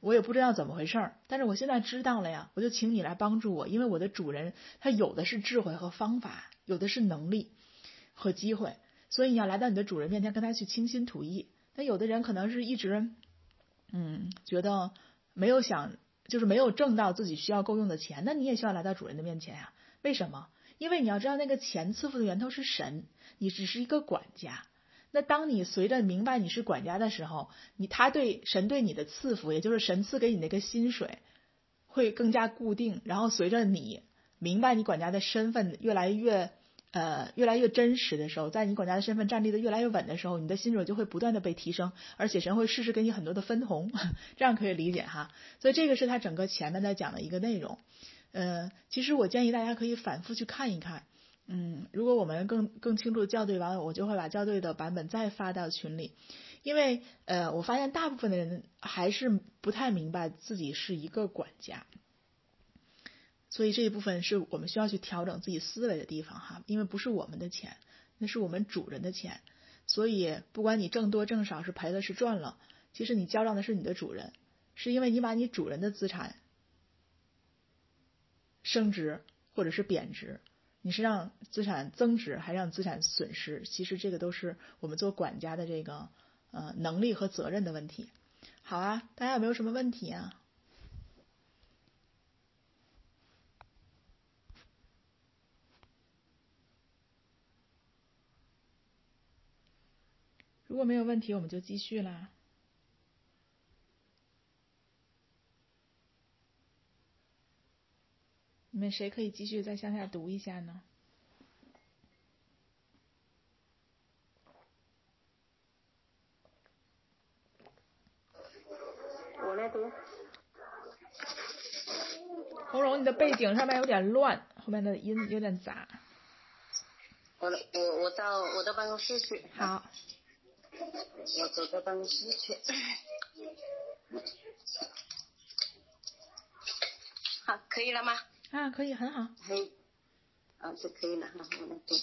我也不知道怎么回事儿，但是我现在知道了呀，我就请你来帮助我，因为我的主人他有的是智慧和方法，有的是能力和机会。所以你要来到你的主人面前跟他去倾心吐意。那有的人可能是一直，嗯，觉得没有想。就是没有挣到自己需要够用的钱，那你也需要来到主人的面前呀？为什么？因为你要知道那个钱赐福的源头是神，你只是一个管家。那当你随着明白你是管家的时候，你他对神对你的赐福，也就是神赐给你那个薪水，会更加固定。然后随着你明白你管家的身份越来越。呃，越来越真实的时候，在你管家的身份站立的越来越稳的时候，你的薪水就会不断的被提升，而且神会适时给你很多的分红，(laughs) 这样可以理解哈。所以这个是他整个前面在讲的一个内容。呃，其实我建议大家可以反复去看一看。嗯，如果我们更更清楚校对完了，我就会把校对的版本再发到群里，因为呃，我发现大部分的人还是不太明白自己是一个管家。所以这一部分是我们需要去调整自己思维的地方哈，因为不是我们的钱，那是我们主人的钱，所以不管你挣多挣少，是赔了是赚了，其实你交账的是你的主人，是因为你把你主人的资产升值或者是贬值，你是让资产增值还是让资产损失？其实这个都是我们做管家的这个呃能力和责任的问题。好啊，大家有没有什么问题啊？如果没有问题，我们就继续啦。你们谁可以继续再向下读一下呢？我来读。红荣，你的背景上面有点乱，后面的音有点杂。我我我到我到办公室去。好。我走到办公室去。好，可以了吗？啊，可以，很好。可以。啊，就可以了哈，我来读。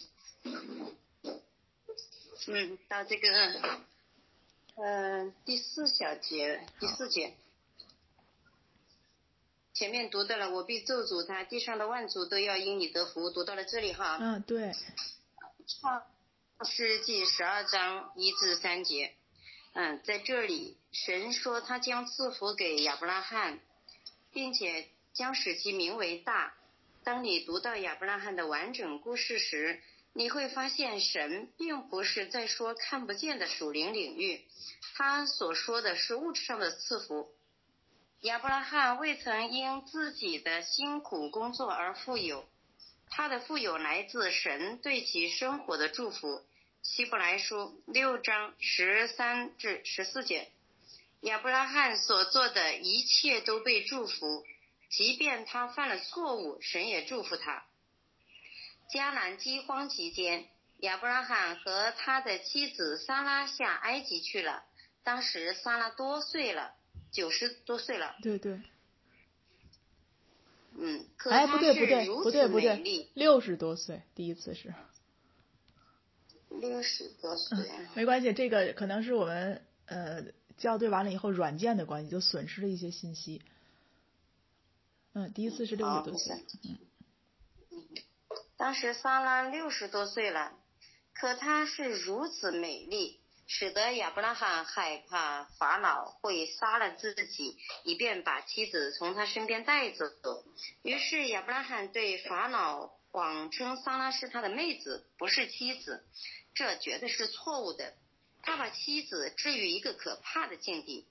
嗯，到这个，嗯，第四小节，第四节。前面读到了，我必咒诅他，地上的万族都要因你得福。读到了这里哈。嗯，对。创世纪十二章一至三节。嗯，在这里，神说他将赐福给亚伯拉罕，并且。将使其名为大。当你读到亚伯拉罕的完整故事时，你会发现神并不是在说看不见的属灵领域，他所说的是物质上的赐福。亚伯拉罕未曾因自己的辛苦工作而富有，他的富有来自神对其生活的祝福。希伯来书六章十三至十四节，亚伯拉罕所做的一切都被祝福。即便他犯了错误，神也祝福他。迦南饥荒期间，亚伯拉罕和他的妻子撒拉下埃及去了。当时撒拉多岁了，九十多岁了。对对。嗯。哎，不对不对不对不对，六十多岁，第一次是。六十多岁。没关系，这个可能是我们呃校对完了以后软件的关系，就损失了一些信息。嗯，第一次是六十多岁。嗯。当时萨拉六十多岁了，可她是如此美丽，使得亚伯拉罕害怕法老会杀了自己，以便把妻子从他身边带走。于是亚伯拉罕对法老谎称萨拉是他的妹子，不是妻子，这绝对是错误的。他把妻子置于一个可怕的境地。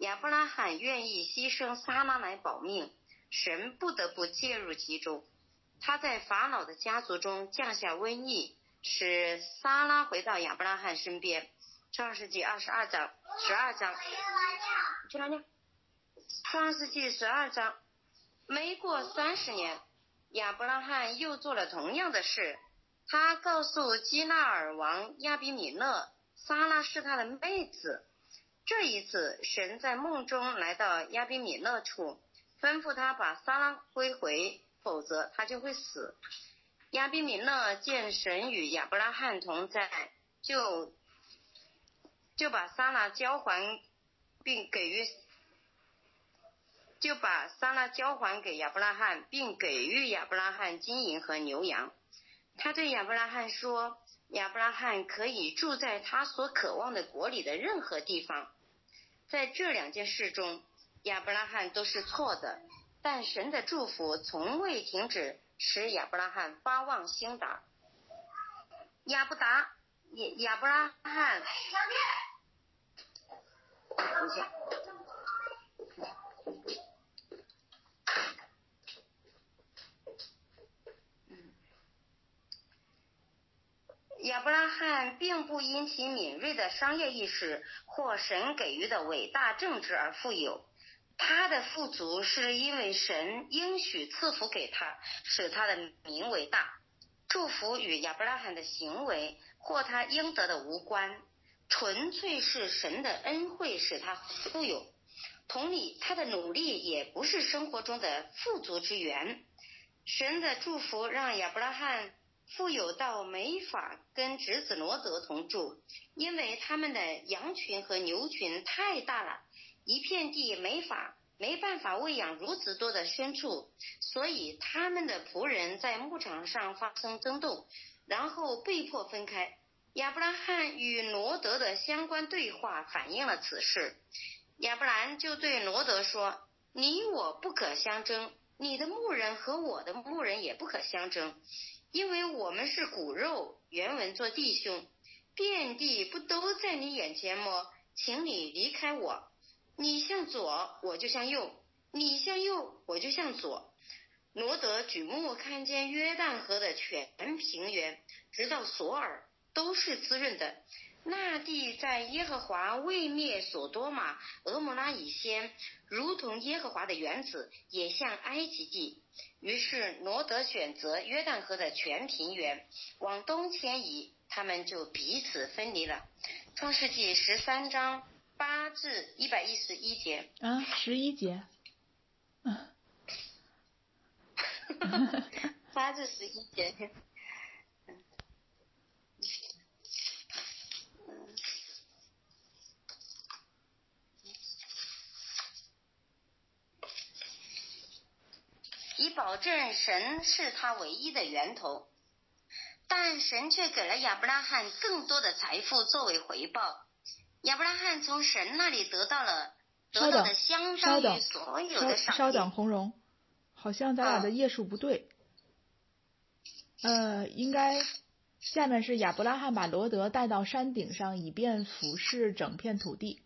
亚伯拉罕愿意牺牲撒拉来保命。神不得不介入其中，他在法老的家族中降下瘟疫，使撒拉回到亚伯拉罕身边。创世纪二十二章十二章，去哪里？创世纪十二章，没过三十年，亚伯拉罕又做了同样的事。他告诉基纳尔王亚比米勒，撒拉是他的妹子。这一次，神在梦中来到亚比米勒处。吩咐他把撒拉归回，否则他就会死。亚比米勒见神与亚伯拉罕同在，就就把撒拉交还，并给予就把撒拉交还给亚伯拉罕，并给予亚伯拉罕金银和牛羊。他对亚伯拉罕说：“亚伯拉罕可以住在他所渴望的国里的任何地方。”在这两件事中。亚伯拉罕都是错的，但神的祝福从未停止，使亚伯拉罕发旺兴达。亚伯达亚亚伯拉罕，等一下，亚伯拉罕并不因其敏锐的商业意识或神给予的伟大政治而富有。他的富足是因为神应许赐福给他，使他的名为大。祝福与亚伯拉罕的行为或他应得的无关，纯粹是神的恩惠使他富有。同理，他的努力也不是生活中的富足之源。神的祝福让亚伯拉罕富有到没法跟侄子罗德同住，因为他们的羊群和牛群太大了。一片地没法没办法喂养如此多的牲畜，所以他们的仆人在牧场上发生争斗，然后被迫分开。亚伯拉罕与罗德的相关对话反映了此事。亚伯兰就对罗德说：“你我不可相争，你的牧人和我的牧人也不可相争，因为我们是骨肉，原文做弟兄。遍地不都在你眼前么？请你离开我。你向左，我就向右；你向右，我就向左。”罗德举目看见约旦河的全平原，直到索尔。都是滋润的。那地在耶和华未灭所多玛、俄摩拉以先，如同耶和华的原子，也像埃及地。于是罗德选择约旦河的全平原往东迁移，他们就彼此分离了。创世纪十三章八至一百一十一节啊，十一节，(laughs) 八至十一节。以保证神是他唯一的源头，但神却给了亚伯拉罕更多的财富作为回报。亚伯拉罕从神那里得到了得到的相当于所有的赏稍等，红荣，好像咱俩的页数不对。呃，应该下面是亚伯拉罕把罗德带到山顶上，以便俯视整片土地。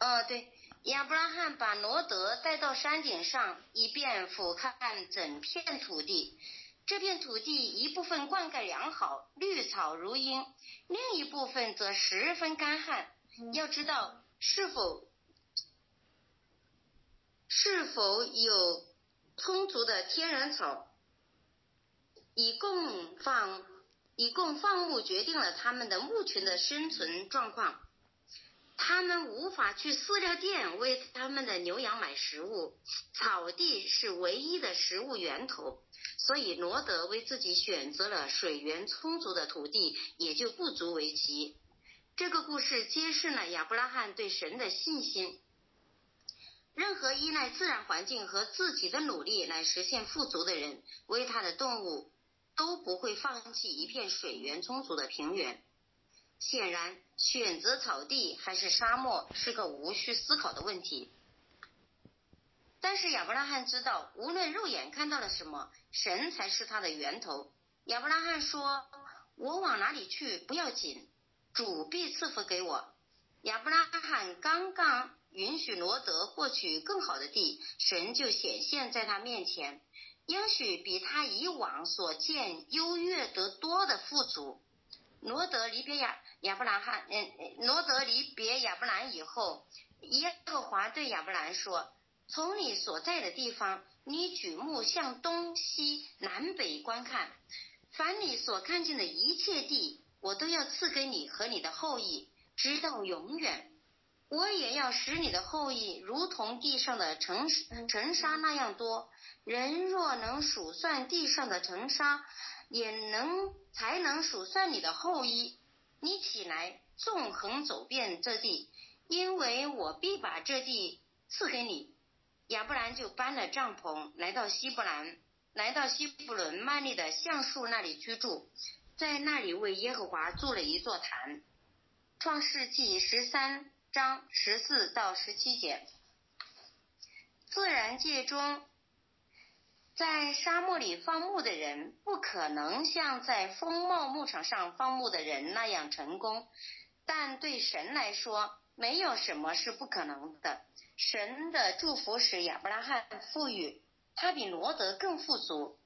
哦，对。亚伯拉罕把罗德带到山顶上，以便俯瞰整片土地。这片土地一部分灌溉良好，绿草如茵；另一部分则十分干旱。要知道，是否是否有充足的天然草，以供放以供放牧，决定了他们的牧群的生存状况。他们无法去饲料店为他们的牛羊买食物，草地是唯一的食物源头，所以罗德为自己选择了水源充足的土地，也就不足为奇。这个故事揭示了亚伯拉罕对神的信心。任何依赖自然环境和自己的努力来实现富足的人，为他的动物都不会放弃一片水源充足的平原。显然，选择草地还是沙漠是个无需思考的问题。但是亚伯拉罕知道，无论肉眼看到了什么，神才是他的源头。亚伯拉罕说：“我往哪里去不要紧，主必赐福给我。”亚伯拉罕刚刚允许罗德获取更好的地，神就显现在他面前，应许比他以往所见优越得多的富足。罗德离别亚亚伯兰罕，嗯，罗德离别亚伯兰以后，耶和华对亚伯兰说：“从你所在的地方，你举目向东西南北观看，凡你所看见的一切地，我都要赐给你和你的后裔，直到永远。我也要使你的后裔如同地上的尘尘沙那样多。人若能数算地上的尘沙，也能才能数算你的后裔。你起来，纵横走遍这地，因为我必把这地赐给你。亚伯兰就搬了帐篷，来到希伯兰，来到希伯伦曼利的橡树那里居住，在那里为耶和华筑了一座坛。创世纪十三章十四到十七节，自然界中。在沙漠里放牧的人不可能像在丰茂牧场上放牧的人那样成功，但对神来说，没有什么是不可能的。神的祝福使亚伯拉罕富裕，他比罗德更富足。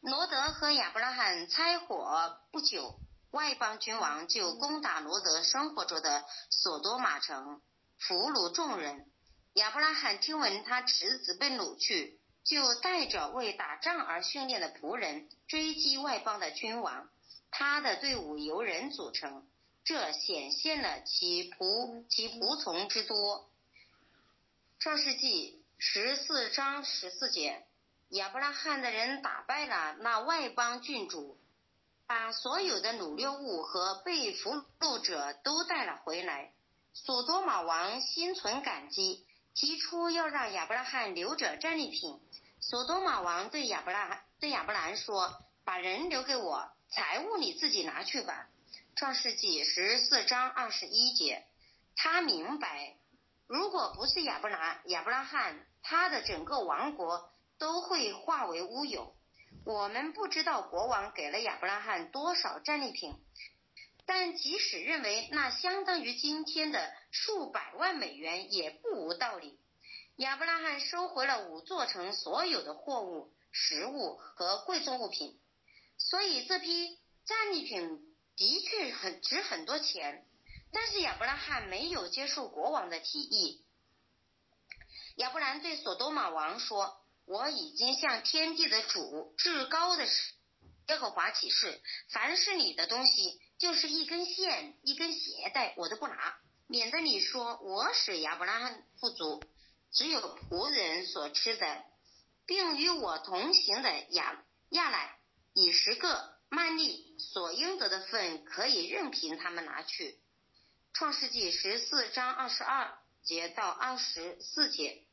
罗德和亚伯拉罕拆伙不久，外邦君王就攻打罗德生活着的索多玛城，俘虏众人。亚伯拉罕听闻他侄子被掳去。就带着为打仗而训练的仆人追击外邦的君王，他的队伍由人组成，这显现了其仆其仆从之多。创世纪十四章十四节，亚伯拉罕的人打败了那外邦郡主，把所有的掳掠物和被俘虏者都带了回来。索多玛王心存感激。提出要让亚伯拉罕留着战利品。索多玛王对亚伯拉对亚伯兰说：“把人留给我，财物你自己拿去吧。”创世纪十四章二十一节，他明白，如果不是亚伯拉亚伯拉罕，他的整个王国都会化为乌有。我们不知道国王给了亚伯拉罕多少战利品，但即使认为那相当于今天的数百万美元，也不无道理。亚伯拉罕收回了五座城所有的货物、食物和贵重物品，所以这批战利品的确很值很多钱。但是亚伯拉罕没有接受国王的提议。亚伯兰对索多玛王说：“我已经向天地的主、至高的耶和华起誓，凡是你的东西，就是一根线、一根鞋带，我都不拿，免得你说我使亚伯拉罕富足。”只有仆人所吃的，并与我同行的亚亚乃以十个曼利所应得的份，可以任凭他们拿去。创世纪十四章二十二节到二十四节，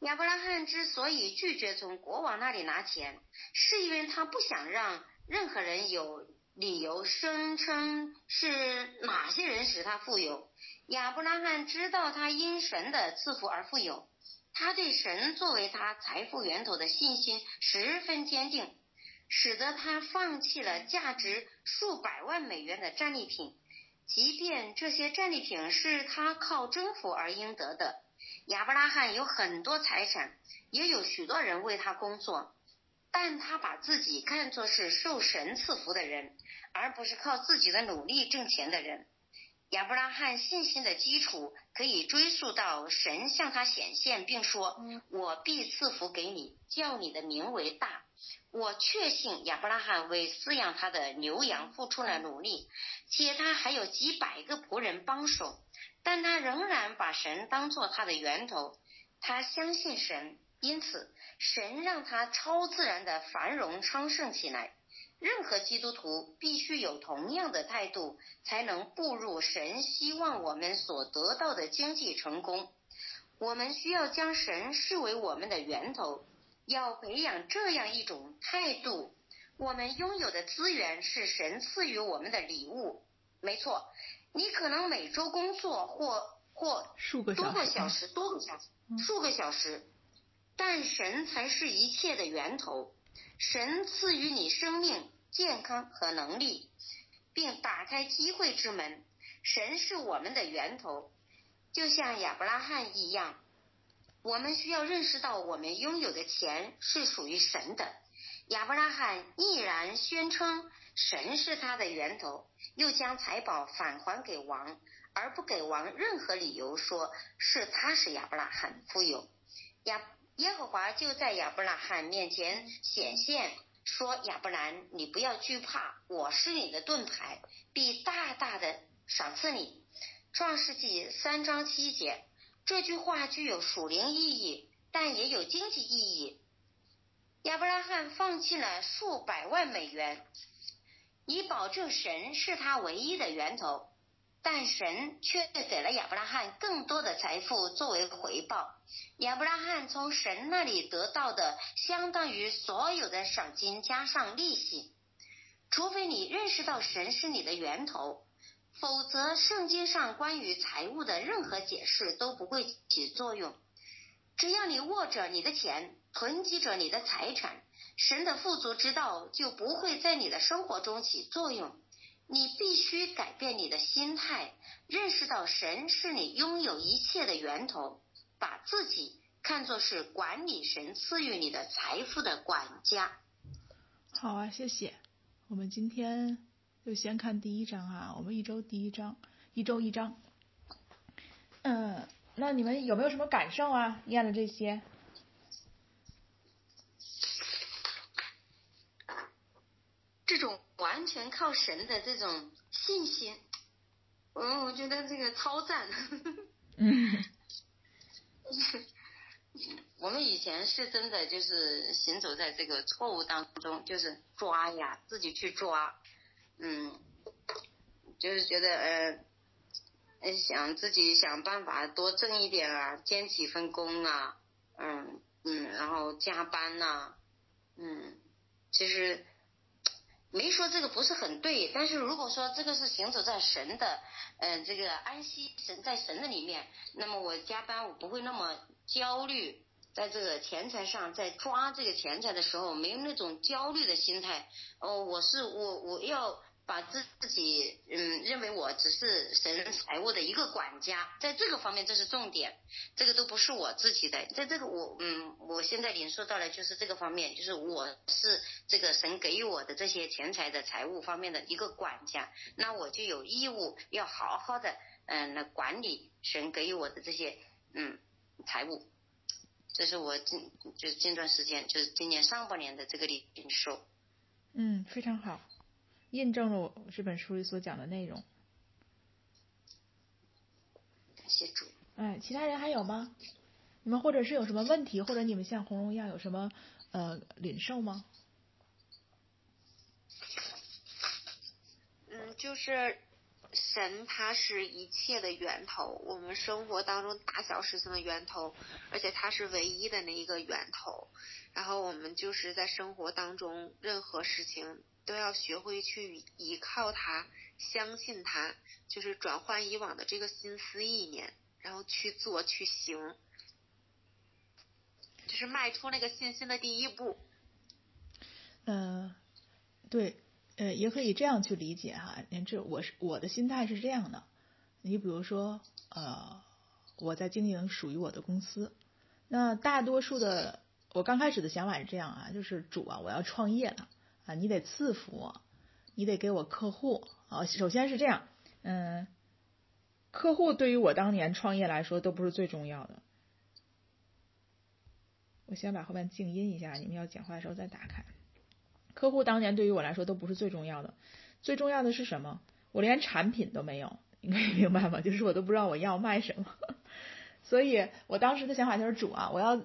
亚伯拉罕之所以拒绝从国王那里拿钱，是因为他不想让任何人有理由声称是哪些人使他富有。亚伯拉罕知道他因神的赐福而富有，他对神作为他财富源头的信心十分坚定，使得他放弃了价值数百万美元的战利品，即便这些战利品是他靠征服而应得的。亚伯拉罕有很多财产，也有许多人为他工作，但他把自己看作是受神赐福的人，而不是靠自己的努力挣钱的人。亚伯拉罕信心的基础可以追溯到神向他显现，并说：“我必赐福给你，叫你的名为大。”我确信亚伯拉罕为饲养他的牛羊付出了努力，且他还有几百个仆人帮手，但他仍然把神当作他的源头。他相信神，因此神让他超自然的繁荣昌盛起来。任何基督徒必须有同样的态度，才能步入神希望我们所得到的经济成功。我们需要将神视为我们的源头，要培养这样一种态度。我们拥有的资源是神赐予我们的礼物。没错，你可能每周工作或或多个小时、多个小时、数个小时，但神才是一切的源头。神赐予你生命、健康和能力，并打开机会之门。神是我们的源头，就像亚伯拉罕一样。我们需要认识到，我们拥有的钱是属于神的。亚伯拉罕毅然宣称神是他的源头，又将财宝返还给王，而不给王任何理由，说是他使亚伯拉罕富有。亚。耶和华就在亚伯拉罕面前显现，说：“亚伯兰，你不要惧怕，我是你的盾牌，必大大的赏赐你。”创世纪三章七节，这句话具有属灵意义，但也有经济意义。亚伯拉罕放弃了数百万美元，以保证神是他唯一的源头。但神却给了亚伯拉罕更多的财富作为回报。亚伯拉罕从神那里得到的，相当于所有的赏金加上利息。除非你认识到神是你的源头，否则圣经上关于财务的任何解释都不会起作用。只要你握着你的钱，囤积着你的财产，神的富足之道就不会在你的生活中起作用。你必须改变你的心态，认识到神是你拥有一切的源头，把自己看作是管理神赐予你的财富的管家。好啊，谢谢。我们今天就先看第一章啊，我们一周第一章，一周一章。嗯，那你们有没有什么感受啊？念了这些，这种。完全靠神的这种信心，嗯，我觉得这个超赞。嗯，(laughs) 我们以前是真的就是行走在这个错误当中，就是抓呀，自己去抓，嗯，就是觉得呃，想自己想办法多挣一点啊，兼几份工啊，嗯嗯，然后加班呐，嗯，其实没说这个不是很对，但是如果说这个是行走在神的，嗯，这个安息神在神的里面，那么我加班我不会那么焦虑。在这个钱财上，在抓这个钱财的时候，没有那种焦虑的心态。哦，我是我，我要把自自己，嗯，认为我只是神财务的一个管家，在这个方面这是重点。这个都不是我自己的，在这个我，嗯，我现在领受到了就是这个方面，就是我是这个神给予我的这些钱财的财务方面的一个管家，那我就有义务要好好的，嗯，来管理神给予我的这些，嗯，财务。这是我近就是近段时间，就是今年上半年的这个领受。嗯，非常好，印证了我这本书里所讲的内容。感谢主。哎，其他人还有吗？你们或者是有什么问题，或者你们像红龙一样有什么呃领受吗？嗯，就是。神他是一切的源头，我们生活当中大小事情的源头，而且他是唯一的那一个源头。然后我们就是在生活当中，任何事情都要学会去依靠他，相信他，就是转换以往的这个心思意念，然后去做去行，就是迈出那个信心的第一步。嗯，对。呃，也可以这样去理解哈，您这我是我的心态是这样的，你比如说，呃，我在经营属于我的公司，那大多数的我刚开始的想法是这样啊，就是主啊，我要创业了啊，你得赐福我，你得给我客户啊，首先是这样，嗯，客户对于我当年创业来说都不是最重要的，我先把后面静音一下，你们要讲话的时候再打开。客户当年对于我来说都不是最重要的，最重要的是什么？我连产品都没有，你可以明白吗？就是我都不知道我要卖什么，所以我当时的想法就是主啊，我要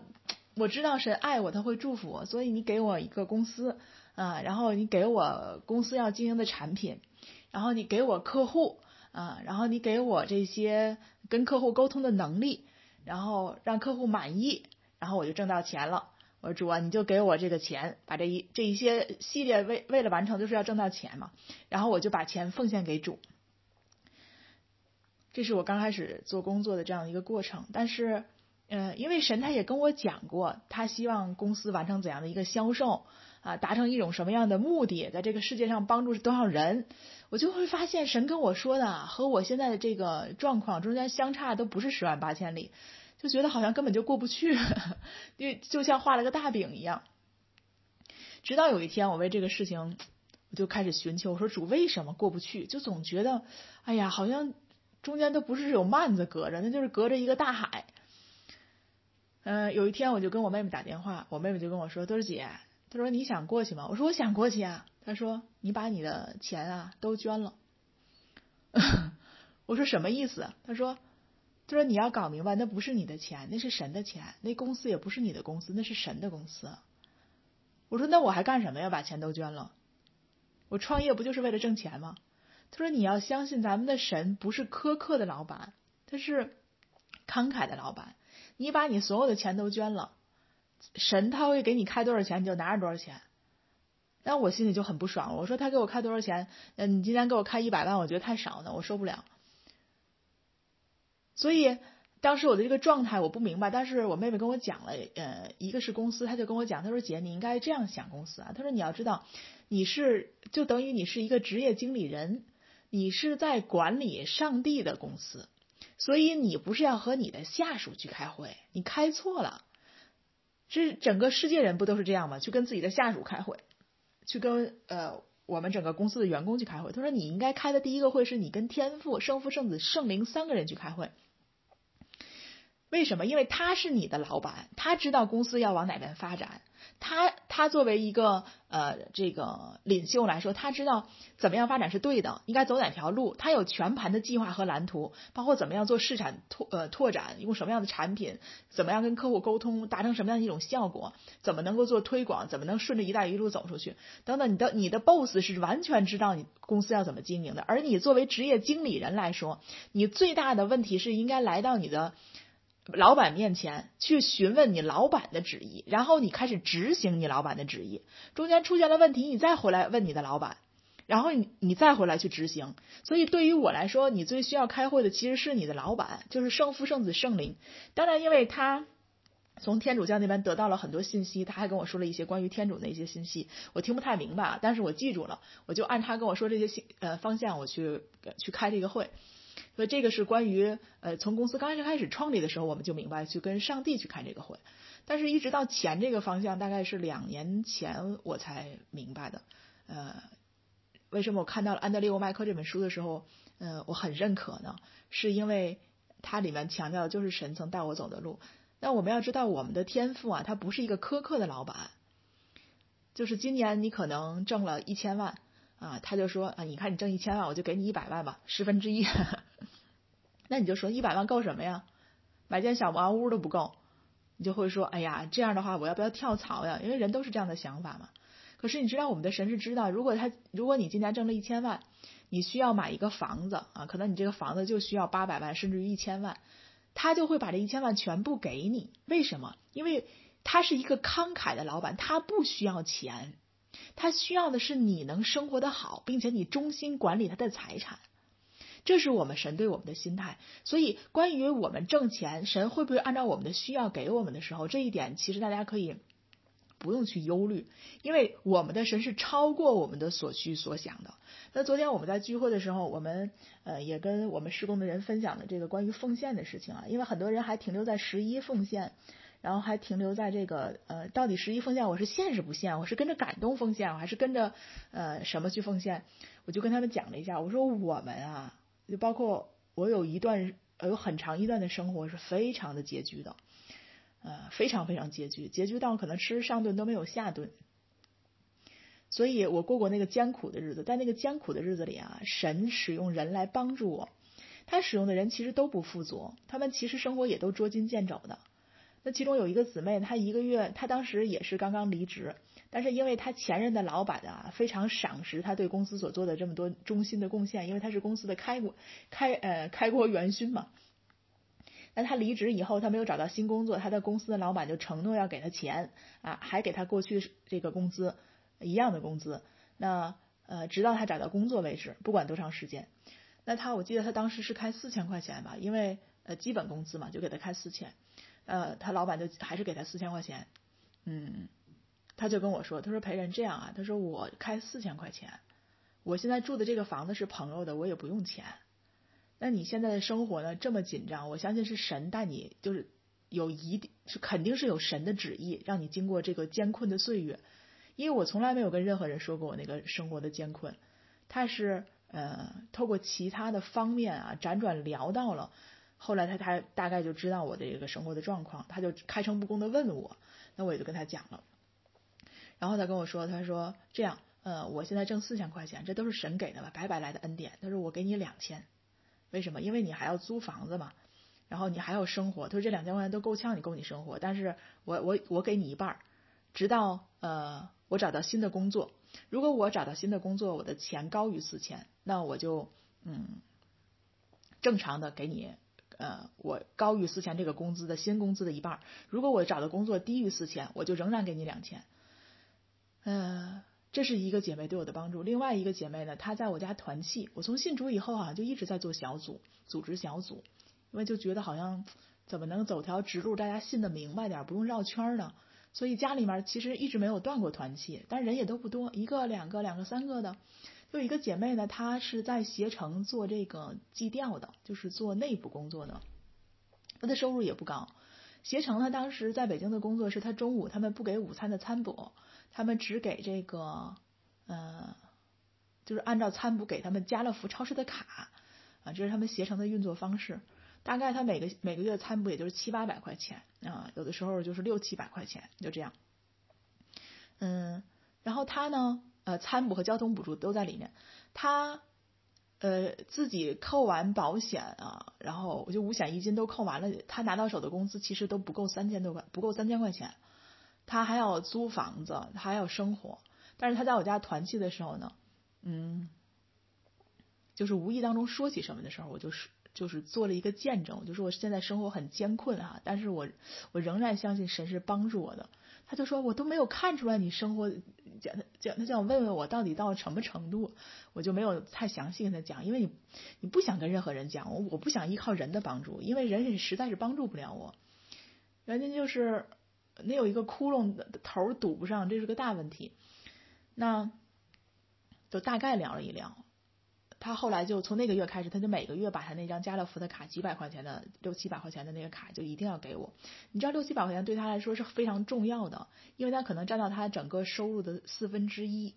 我知道神爱我，他会祝福我，所以你给我一个公司啊，然后你给我公司要经营的产品，然后你给我客户啊，然后你给我这些跟客户沟通的能力，然后让客户满意，然后我就挣到钱了。我说主啊，你就给我这个钱，把这一这一些系列为为了完成，就是要挣到钱嘛。然后我就把钱奉献给主，这是我刚开始做工作的这样一个过程。但是，呃，因为神他也跟我讲过，他希望公司完成怎样的一个销售啊，达成一种什么样的目的，在这个世界上帮助多少人，我就会发现神跟我说的和我现在的这个状况中间相差都不是十万八千里。就觉得好像根本就过不去，因为就像画了个大饼一样。直到有一天，我为这个事情，我就开始寻求，我说主为什么过不去？就总觉得，哎呀，好像中间都不是有幔子隔着，那就是隔着一个大海。嗯，有一天我就跟我妹妹打电话，我妹妹就跟我说：“多儿姐，他说你想过去吗？”我说：“我想过去啊。”他说：“你把你的钱啊都捐了。(laughs) ”我说：“什么意思？”他说。他说：“你要搞明白，那不是你的钱，那是神的钱。那公司也不是你的公司，那是神的公司。”我说：“那我还干什么呀？把钱都捐了？我创业不就是为了挣钱吗？”他说：“你要相信咱们的神不是苛刻的老板，他是慷慨的老板。你把你所有的钱都捐了，神他会给你开多少钱，你就拿着多少钱。”那我心里就很不爽。我说：“他给我开多少钱？嗯，你今天给我开一百万，我觉得太少了，我受不了。”所以当时我的这个状态我不明白，但是我妹妹跟我讲了，呃，一个是公司，她就跟我讲，她说姐，你应该这样想公司啊，她说你要知道，你是就等于你是一个职业经理人，你是在管理上帝的公司，所以你不是要和你的下属去开会，你开错了，这整个世界人不都是这样吗？去跟自己的下属开会，去跟呃我们整个公司的员工去开会，他说你应该开的第一个会是你跟天父、圣父、圣子、圣灵三个人去开会。为什么？因为他是你的老板，他知道公司要往哪边发展，他他作为一个呃这个领袖来说，他知道怎么样发展是对的，应该走哪条路，他有全盘的计划和蓝图，包括怎么样做市场拓呃拓展，用什么样的产品，怎么样跟客户沟通，达成什么样的一种效果，怎么能够做推广，怎么能顺着一带一路走出去，等等。你的你的 boss 是完全知道你公司要怎么经营的，而你作为职业经理人来说，你最大的问题是应该来到你的。老板面前去询问你老板的旨意，然后你开始执行你老板的旨意。中间出现了问题，你再回来问你的老板，然后你你再回来去执行。所以对于我来说，你最需要开会的其实是你的老板，就是圣父、圣子、圣灵。当然，因为他从天主教那边得到了很多信息，他还跟我说了一些关于天主的一些信息，我听不太明白，但是我记住了，我就按他跟我说这些信呃方向，我去去开这个会。所以这个是关于呃，从公司刚开始开始创立的时候，我们就明白去跟上帝去开这个会，但是一直到钱这个方向，大概是两年前我才明白的。呃，为什么我看到了安德烈欧麦克这本书的时候，呃，我很认可呢？是因为它里面强调的就是神曾带我走的路。那我们要知道，我们的天赋啊，他不是一个苛刻的老板，就是今年你可能挣了一千万。啊，他就说啊，你看你挣一千万，我就给你一百万吧，十分之一。那你就说一百万够什么呀？买间小茅屋都不够。你就会说，哎呀，这样的话我要不要跳槽呀？因为人都是这样的想法嘛。可是你知道，我们的神是知道，如果他如果你今年挣了一千万，你需要买一个房子啊，可能你这个房子就需要八百万，甚至于一千万，他就会把这一千万全部给你。为什么？因为他是一个慷慨的老板，他不需要钱。他需要的是你能生活的好，并且你忠心管理他的财产，这是我们神对我们的心态。所以，关于我们挣钱，神会不会按照我们的需要给我们的时候，这一点其实大家可以不用去忧虑，因为我们的神是超过我们的所需所想的。那昨天我们在聚会的时候，我们呃也跟我们施工的人分享了这个关于奉献的事情啊，因为很多人还停留在十一奉献。然后还停留在这个呃，到底十一奉献我是献是不献？我是跟着感动奉献，我还是跟着呃什么去奉献？我就跟他们讲了一下，我说我们啊，就包括我有一段有很长一段的生活是非常的拮据的，呃，非常非常拮据，拮据到可能吃上顿都没有下顿。所以我过过那个艰苦的日子，在那个艰苦的日子里啊，神使用人来帮助我，他使用的人其实都不富足，他们其实生活也都捉襟见肘的。那其中有一个姊妹，她一个月，她当时也是刚刚离职，但是因为他前任的老板啊非常赏识他对公司所做的这么多忠心的贡献，因为他是公司的开国开呃开国元勋嘛。那他离职以后，他没有找到新工作，他的公司的老板就承诺要给他钱啊，还给他过去这个工资一样的工资，那呃直到他找到工作为止，不管多长时间。那他我记得他当时是开四千块钱吧，因为呃基本工资嘛，就给他开四千。呃，他老板就还是给他四千块钱，嗯，他就跟我说，他说裴人这样啊，他说我开四千块钱，我现在住的这个房子是朋友的，我也不用钱。那你现在的生活呢这么紧张，我相信是神带你，就是有一定是肯定是有神的旨意，让你经过这个艰困的岁月。因为我从来没有跟任何人说过我那个生活的艰困，他是呃透过其他的方面啊辗转聊到了。后来他他大概就知道我的这个生活的状况，他就开诚布公的问我，那我也就跟他讲了。然后他跟我说，他说这样，呃，我现在挣四千块钱，这都是神给的吧，白白来的恩典。他说我给你两千，为什么？因为你还要租房子嘛，然后你还要生活。他说这两千块钱都够呛，你够你生活。但是我我我给你一半，直到呃我找到新的工作。如果我找到新的工作，我的钱高于四千，那我就嗯正常的给你。呃，我高于四千这个工资的新工资的一半。如果我找的工作低于四千，我就仍然给你两千。嗯，这是一个姐妹对我的帮助。另外一个姐妹呢，她在我家团契。我从信主以后啊，就一直在做小组，组织小组，因为就觉得好像怎么能走条直路，大家信的明白点，不用绕圈呢。所以家里面其实一直没有断过团契，但人也都不多，一个、两个、两个、三个的。有一个姐妹呢，她是在携程做这个计调的，就是做内部工作的。她的收入也不高。携程呢，当时在北京的工作是，她中午他们不给午餐的餐补，他们只给这个，呃，就是按照餐补给他们家乐福超市的卡啊，这是他们携程的运作方式。大概他每个每个月餐补也就是七八百块钱啊，有的时候就是六七百块钱，就这样。嗯，然后他呢，呃，餐补和交通补助都在里面，他。呃，自己扣完保险啊，然后我就五险一金都扣完了，他拿到手的工资其实都不够三千多块，不够三千块钱，他还要租房子，他还要生活。但是他在我家团契的时候呢，嗯，就是无意当中说起什么的时候，我就是就是做了一个见证，我就说我现在生活很艰困啊，但是我我仍然相信神是帮助我的。他就说我都没有看出来你生活。讲他讲他想问问我到底到什么程度，我就没有太详细跟他讲，因为你你不想跟任何人讲，我我不想依靠人的帮助，因为人实在是帮助不了我。人家就是那有一个窟窿的头堵不上，这是个大问题。那就大概聊了一聊。他后来就从那个月开始，他就每个月把他那张家乐福的卡几百块钱的六七百块钱的那个卡就一定要给我。你知道六七百块钱对他来说是非常重要的，因为他可能占到他整个收入的四分之一。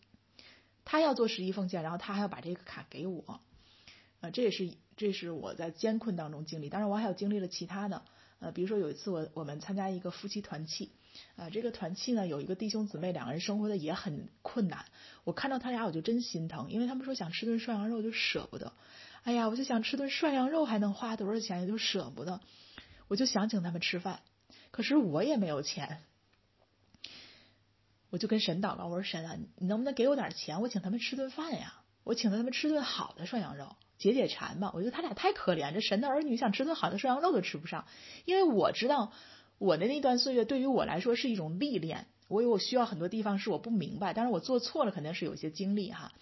他要做十一奉献，然后他还要把这个卡给我。呃，这也是这是我在艰困当中经历，当然我还有经历了其他的。呃，比如说有一次我我们参加一个夫妻团契。啊，这个团契呢，有一个弟兄姊妹，两个人生活的也很困难。我看到他俩，我就真心疼，因为他们说想吃顿涮羊肉就舍不得。哎呀，我就想吃顿涮羊肉，还能花多少钱，也就舍不得。我就想请他们吃饭，可是我也没有钱。我就跟神祷告，我说神啊，你能不能给我点钱，我请他们吃顿饭呀？我请他们吃顿好的涮羊肉，解解馋吧。我觉得他俩太可怜，这神的儿女想吃顿好的涮羊肉都吃不上，因为我知道。我的那段岁月对于我来说是一种历练，我有我需要很多地方是我不明白，但是我做错了肯定是有一些经历哈。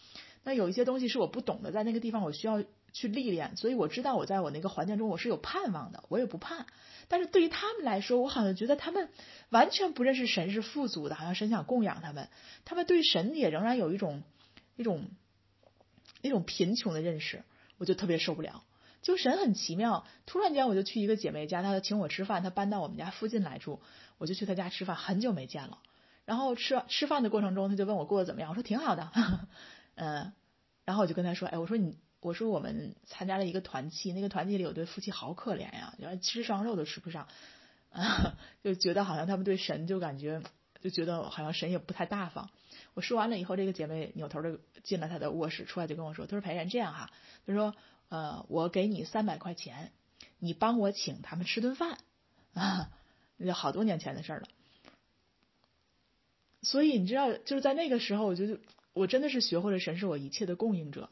那有一些东西是我不懂的，在那个地方我需要去历练，所以我知道我在我那个环境中我是有盼望的，我也不怕。但是对于他们来说，我好像觉得他们完全不认识神是富足的，好像神想供养他们，他们对神也仍然有一种一种一种贫穷的认识，我就特别受不了。就神很奇妙，突然间我就去一个姐妹家，她请我吃饭，她搬到我们家附近来住，我就去她家吃饭，很久没见了。然后吃吃饭的过程中，她就问我过得怎么样，我说挺好的，(laughs) 嗯，然后我就跟她说，哎，我说你，我说我们参加了一个团契，那个团契里有对夫妻好可怜呀，连吃双肉都吃不上，啊，(laughs) 就觉得好像他们对神就感觉就觉得好像神也不太大方。我说完了以后，这个姐妹扭头就进了她的卧室，出来就跟我说，她说裴然这样哈，她说。呃，我给你三百块钱，你帮我请他们吃顿饭啊，那好多年前的事了。所以你知道，就是在那个时候，我觉得我真的是学会了神是我一切的供应者，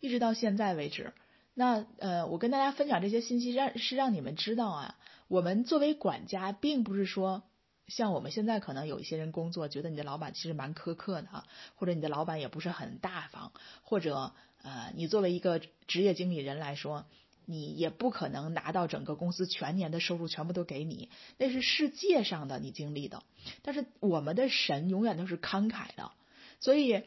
一直到现在为止。那呃，我跟大家分享这些信息，让是让你们知道啊，我们作为管家，并不是说像我们现在可能有一些人工作，觉得你的老板其实蛮苛刻的啊，或者你的老板也不是很大方，或者。呃，你作为一个职业经理人来说，你也不可能拿到整个公司全年的收入全部都给你，那是世界上的你经历的。但是我们的神永远都是慷慨的，所以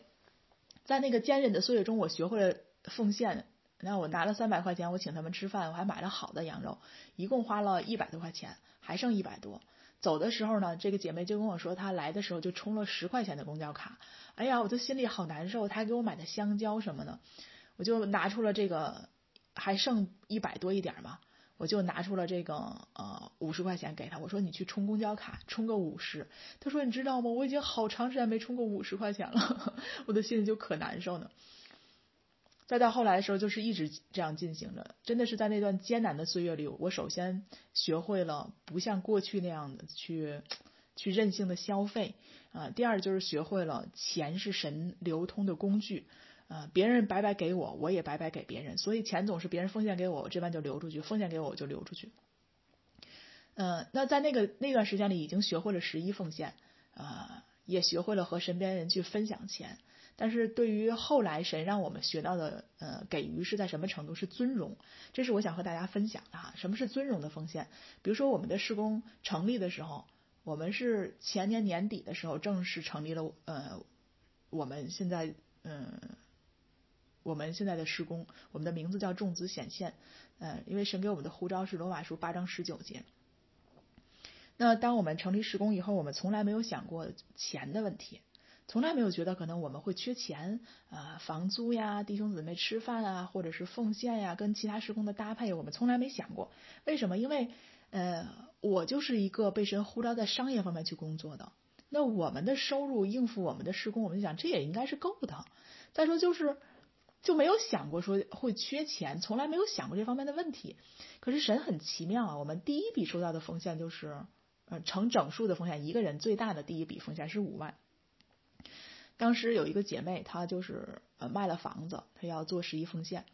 在那个坚忍的岁月中，我学会了奉献。那我拿了三百块钱，我请他们吃饭，我还买了好的羊肉，一共花了一百多块钱，还剩一百多。走的时候呢，这个姐妹就跟我说，她来的时候就充了十块钱的公交卡。哎呀，我就心里好难受。她还给我买的香蕉什么的，我就拿出了这个，还剩一百多一点嘛，我就拿出了这个呃五十块钱给她。我说你去充公交卡，充个五十。她说你知道吗？我已经好长时间没充过五十块钱了，(laughs) 我的心里就可难受呢。再到后来的时候，就是一直这样进行着。真的是在那段艰难的岁月里，我首先学会了不像过去那样的去去任性的消费啊。第二就是学会了钱是神流通的工具啊，别人白白给我，我也白白给别人。所以钱总是别人奉献给我，我这边就流出去；奉献给我，我就流出去。嗯，那在那个那段时间里，已经学会了十一奉献啊，也学会了和身边人去分享钱。但是对于后来神让我们学到的，呃，给予是在什么程度？是尊荣，这是我想和大家分享的哈。什么是尊荣的奉献？比如说我们的施工成立的时候，我们是前年年底的时候正式成立了，呃，我们现在，嗯，我们现在的施工，我们的名字叫众子显现，呃，因为神给我们的呼召是罗马书八章十九节。那当我们成立施工以后，我们从来没有想过钱的问题。从来没有觉得可能我们会缺钱，呃，房租呀，弟兄姊妹吃饭啊，或者是奉献呀，跟其他施工的搭配，我们从来没想过。为什么？因为，呃，我就是一个被神呼召在商业方面去工作的，那我们的收入应付我们的施工，我们就想这也应该是够的。再说就是就没有想过说会缺钱，从来没有想过这方面的问题。可是神很奇妙啊，我们第一笔收到的奉献就是呃成整数的奉献，一个人最大的第一笔奉献是五万。当时有一个姐妹，她就是呃卖了房子，她要做十一奉献。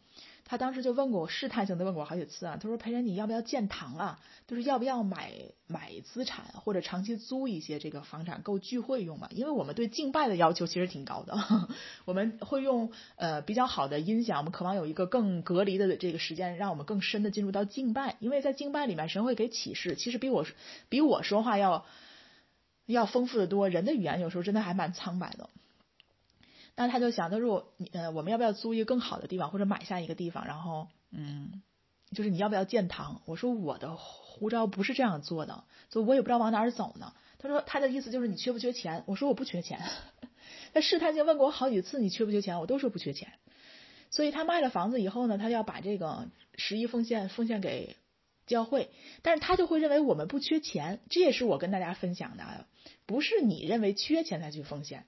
她当时就问过我，试探性的问过我好几次啊。她说：“裴仁，你要不要建堂啊？就是要不要买买资产或者长期租一些这个房产够聚会用嘛？因为我们对敬拜的要求其实挺高的，(laughs) 我们会用呃比较好的音响，我们渴望有一个更隔离的这个时间，让我们更深的进入到敬拜。因为在敬拜里面，神会给启示，其实比我比我说话要要丰富的多。人的语言有时候真的还蛮苍白的。”那他就想，他说：“你呃，我们要不要租一个更好的地方，或者买下一个地方？然后，嗯，就是你要不要建堂？”我说：“我的护照不是这样做的，所以我也不知道往哪儿走呢。”他说：“他的意思就是你缺不缺钱？”我说：“我不缺钱。(laughs) ”他试探性问过我好几次：“你缺不缺钱？”我都说不缺钱。所以他卖了房子以后呢，他要把这个十一奉献奉献给教会，但是他就会认为我们不缺钱。这也是我跟大家分享的，不是你认为缺钱才去奉献。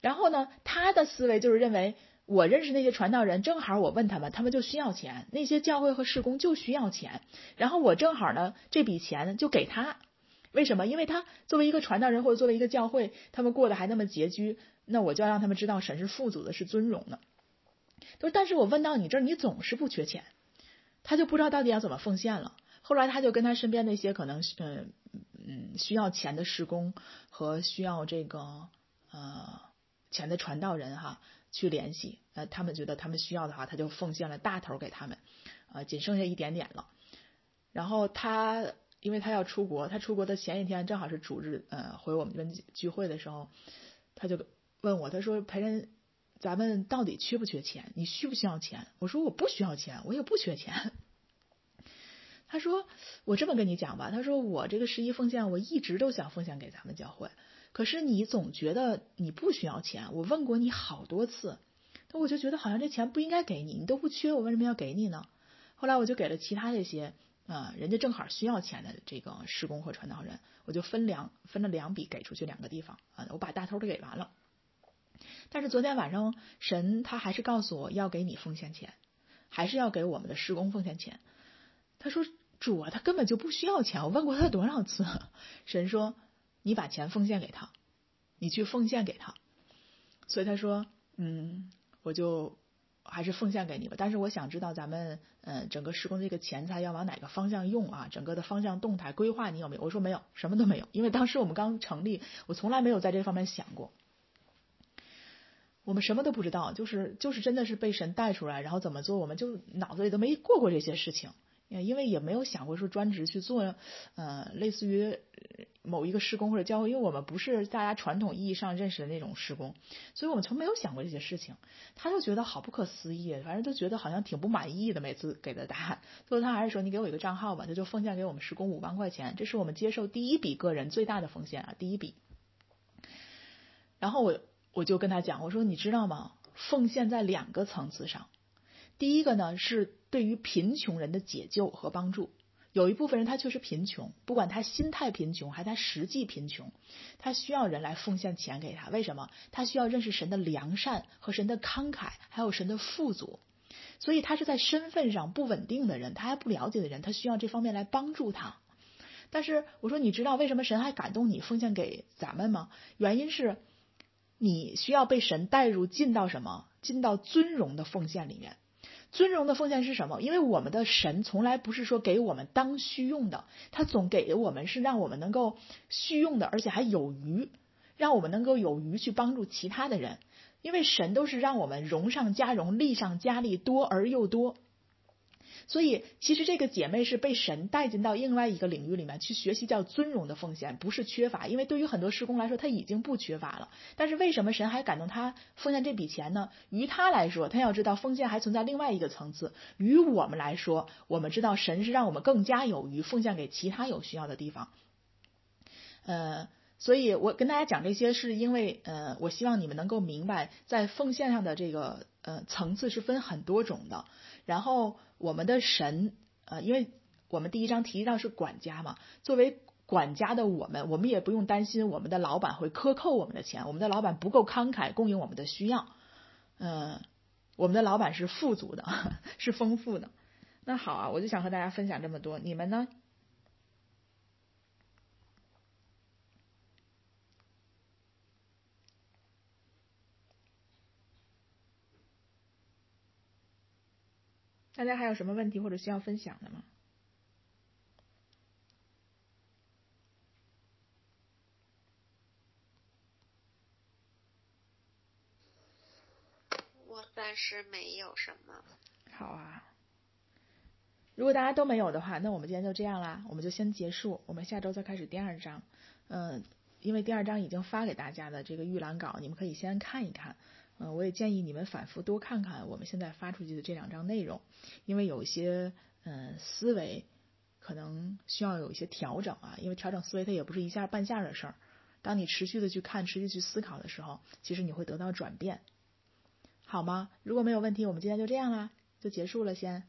然后呢，他的思维就是认为我认识那些传道人，正好我问他们，他们就需要钱，那些教会和事工就需要钱，然后我正好呢这笔钱就给他，为什么？因为他作为一个传道人或者作为一个教会，他们过得还那么拮据，那我就要让他们知道神是富足的，是尊荣的。就但是我问到你这儿，你总是不缺钱，他就不知道到底要怎么奉献了。后来他就跟他身边那些可能嗯嗯需要钱的施工和需要这个呃。钱的传道人哈去联系，呃，他们觉得他们需要的话，他就奉献了大头给他们，呃，仅剩下一点点了。然后他因为他要出国，他出国的前一天正好是主日，呃，回我们这边聚会的时候，他就问我，他说：“裴人，咱们到底缺不缺钱？你需不需要钱？”我说：“我不需要钱，我也不缺钱。”他说：“我这么跟你讲吧，他说我这个十一奉献，我一直都想奉献给咱们教会。”可是你总觉得你不需要钱，我问过你好多次，那我就觉得好像这钱不应该给你，你都不缺，我为什么要给你呢？后来我就给了其他这些啊，人家正好需要钱的这个施工和传道人，我就分两分了两笔给出去两个地方啊，我把大头都给完了。但是昨天晚上神他还是告诉我要给你奉献钱，还是要给我们的施工奉献钱。他说主啊，他根本就不需要钱，我问过他多少次，神说。你把钱奉献给他，你去奉献给他，所以他说，嗯，我就还是奉献给你吧。但是我想知道咱们，嗯，整个施工这个钱财要往哪个方向用啊？整个的方向动态规划你有没有？我说没有，什么都没有，因为当时我们刚成立，我从来没有在这方面想过。我们什么都不知道，就是就是真的是被神带出来，然后怎么做，我们就脑子里都没过过这些事情。因为也没有想过说专职去做，呃，类似于某一个施工或者教会，因为我们不是大家传统意义上认识的那种施工，所以我们从没有想过这些事情。他就觉得好不可思议，反正就觉得好像挺不满意的，每次给的答案。最后他还是说：“你给我一个账号吧。”他就奉献给我们施工五万块钱，这是我们接受第一笔个人最大的奉献啊，第一笔。然后我我就跟他讲，我说：“你知道吗？奉献在两个层次上。”第一个呢，是对于贫穷人的解救和帮助。有一部分人他确实贫穷，不管他心态贫穷还是他实际贫穷，他需要人来奉献钱给他。为什么？他需要认识神的良善和神的慷慨，还有神的富足。所以他是在身份上不稳定的人，他还不了解的人，他需要这方面来帮助他。但是我说，你知道为什么神还感动你奉献给咱们吗？原因是，你需要被神带入进到什么？进到尊荣的奉献里面。尊荣的奉献是什么？因为我们的神从来不是说给我们当需用的，他总给我们是让我们能够需用的，而且还有余，让我们能够有余去帮助其他的人。因为神都是让我们荣上加荣，利上加利，多而又多。所以，其实这个姐妹是被神带进到另外一个领域里面去学习叫尊荣的奉献，不是缺乏。因为对于很多施工来说，他已经不缺乏了。但是为什么神还感动他奉献这笔钱呢？于他来说，他要知道奉献还存在另外一个层次。于我们来说，我们知道神是让我们更加有余，奉献给其他有需要的地方。呃，所以我跟大家讲这些，是因为呃，我希望你们能够明白，在奉献上的这个呃层次是分很多种的。然后我们的神，呃，因为我们第一章提到是管家嘛，作为管家的我们，我们也不用担心我们的老板会克扣我们的钱，我们的老板不够慷慨供应我们的需要，嗯，我们的老板是富足的，(laughs) 是丰富的。那好啊，我就想和大家分享这么多，你们呢？大家还有什么问题或者需要分享的吗？我暂时没有什么。好啊，如果大家都没有的话，那我们今天就这样啦，我们就先结束，我们下周再开始第二章。嗯，因为第二章已经发给大家的这个预览稿，你们可以先看一看。嗯，我也建议你们反复多看看我们现在发出去的这两章内容，因为有一些嗯思维可能需要有一些调整啊，因为调整思维它也不是一下半下的事儿。当你持续的去看、持续去思考的时候，其实你会得到转变，好吗？如果没有问题，我们今天就这样啦，就结束了先。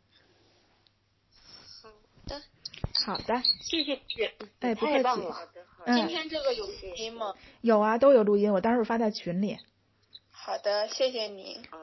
好的，好的，谢谢姐，哎，不客气。今天这个有录音吗？有啊，都有录音，我待会儿发在群里。好的，谢谢你。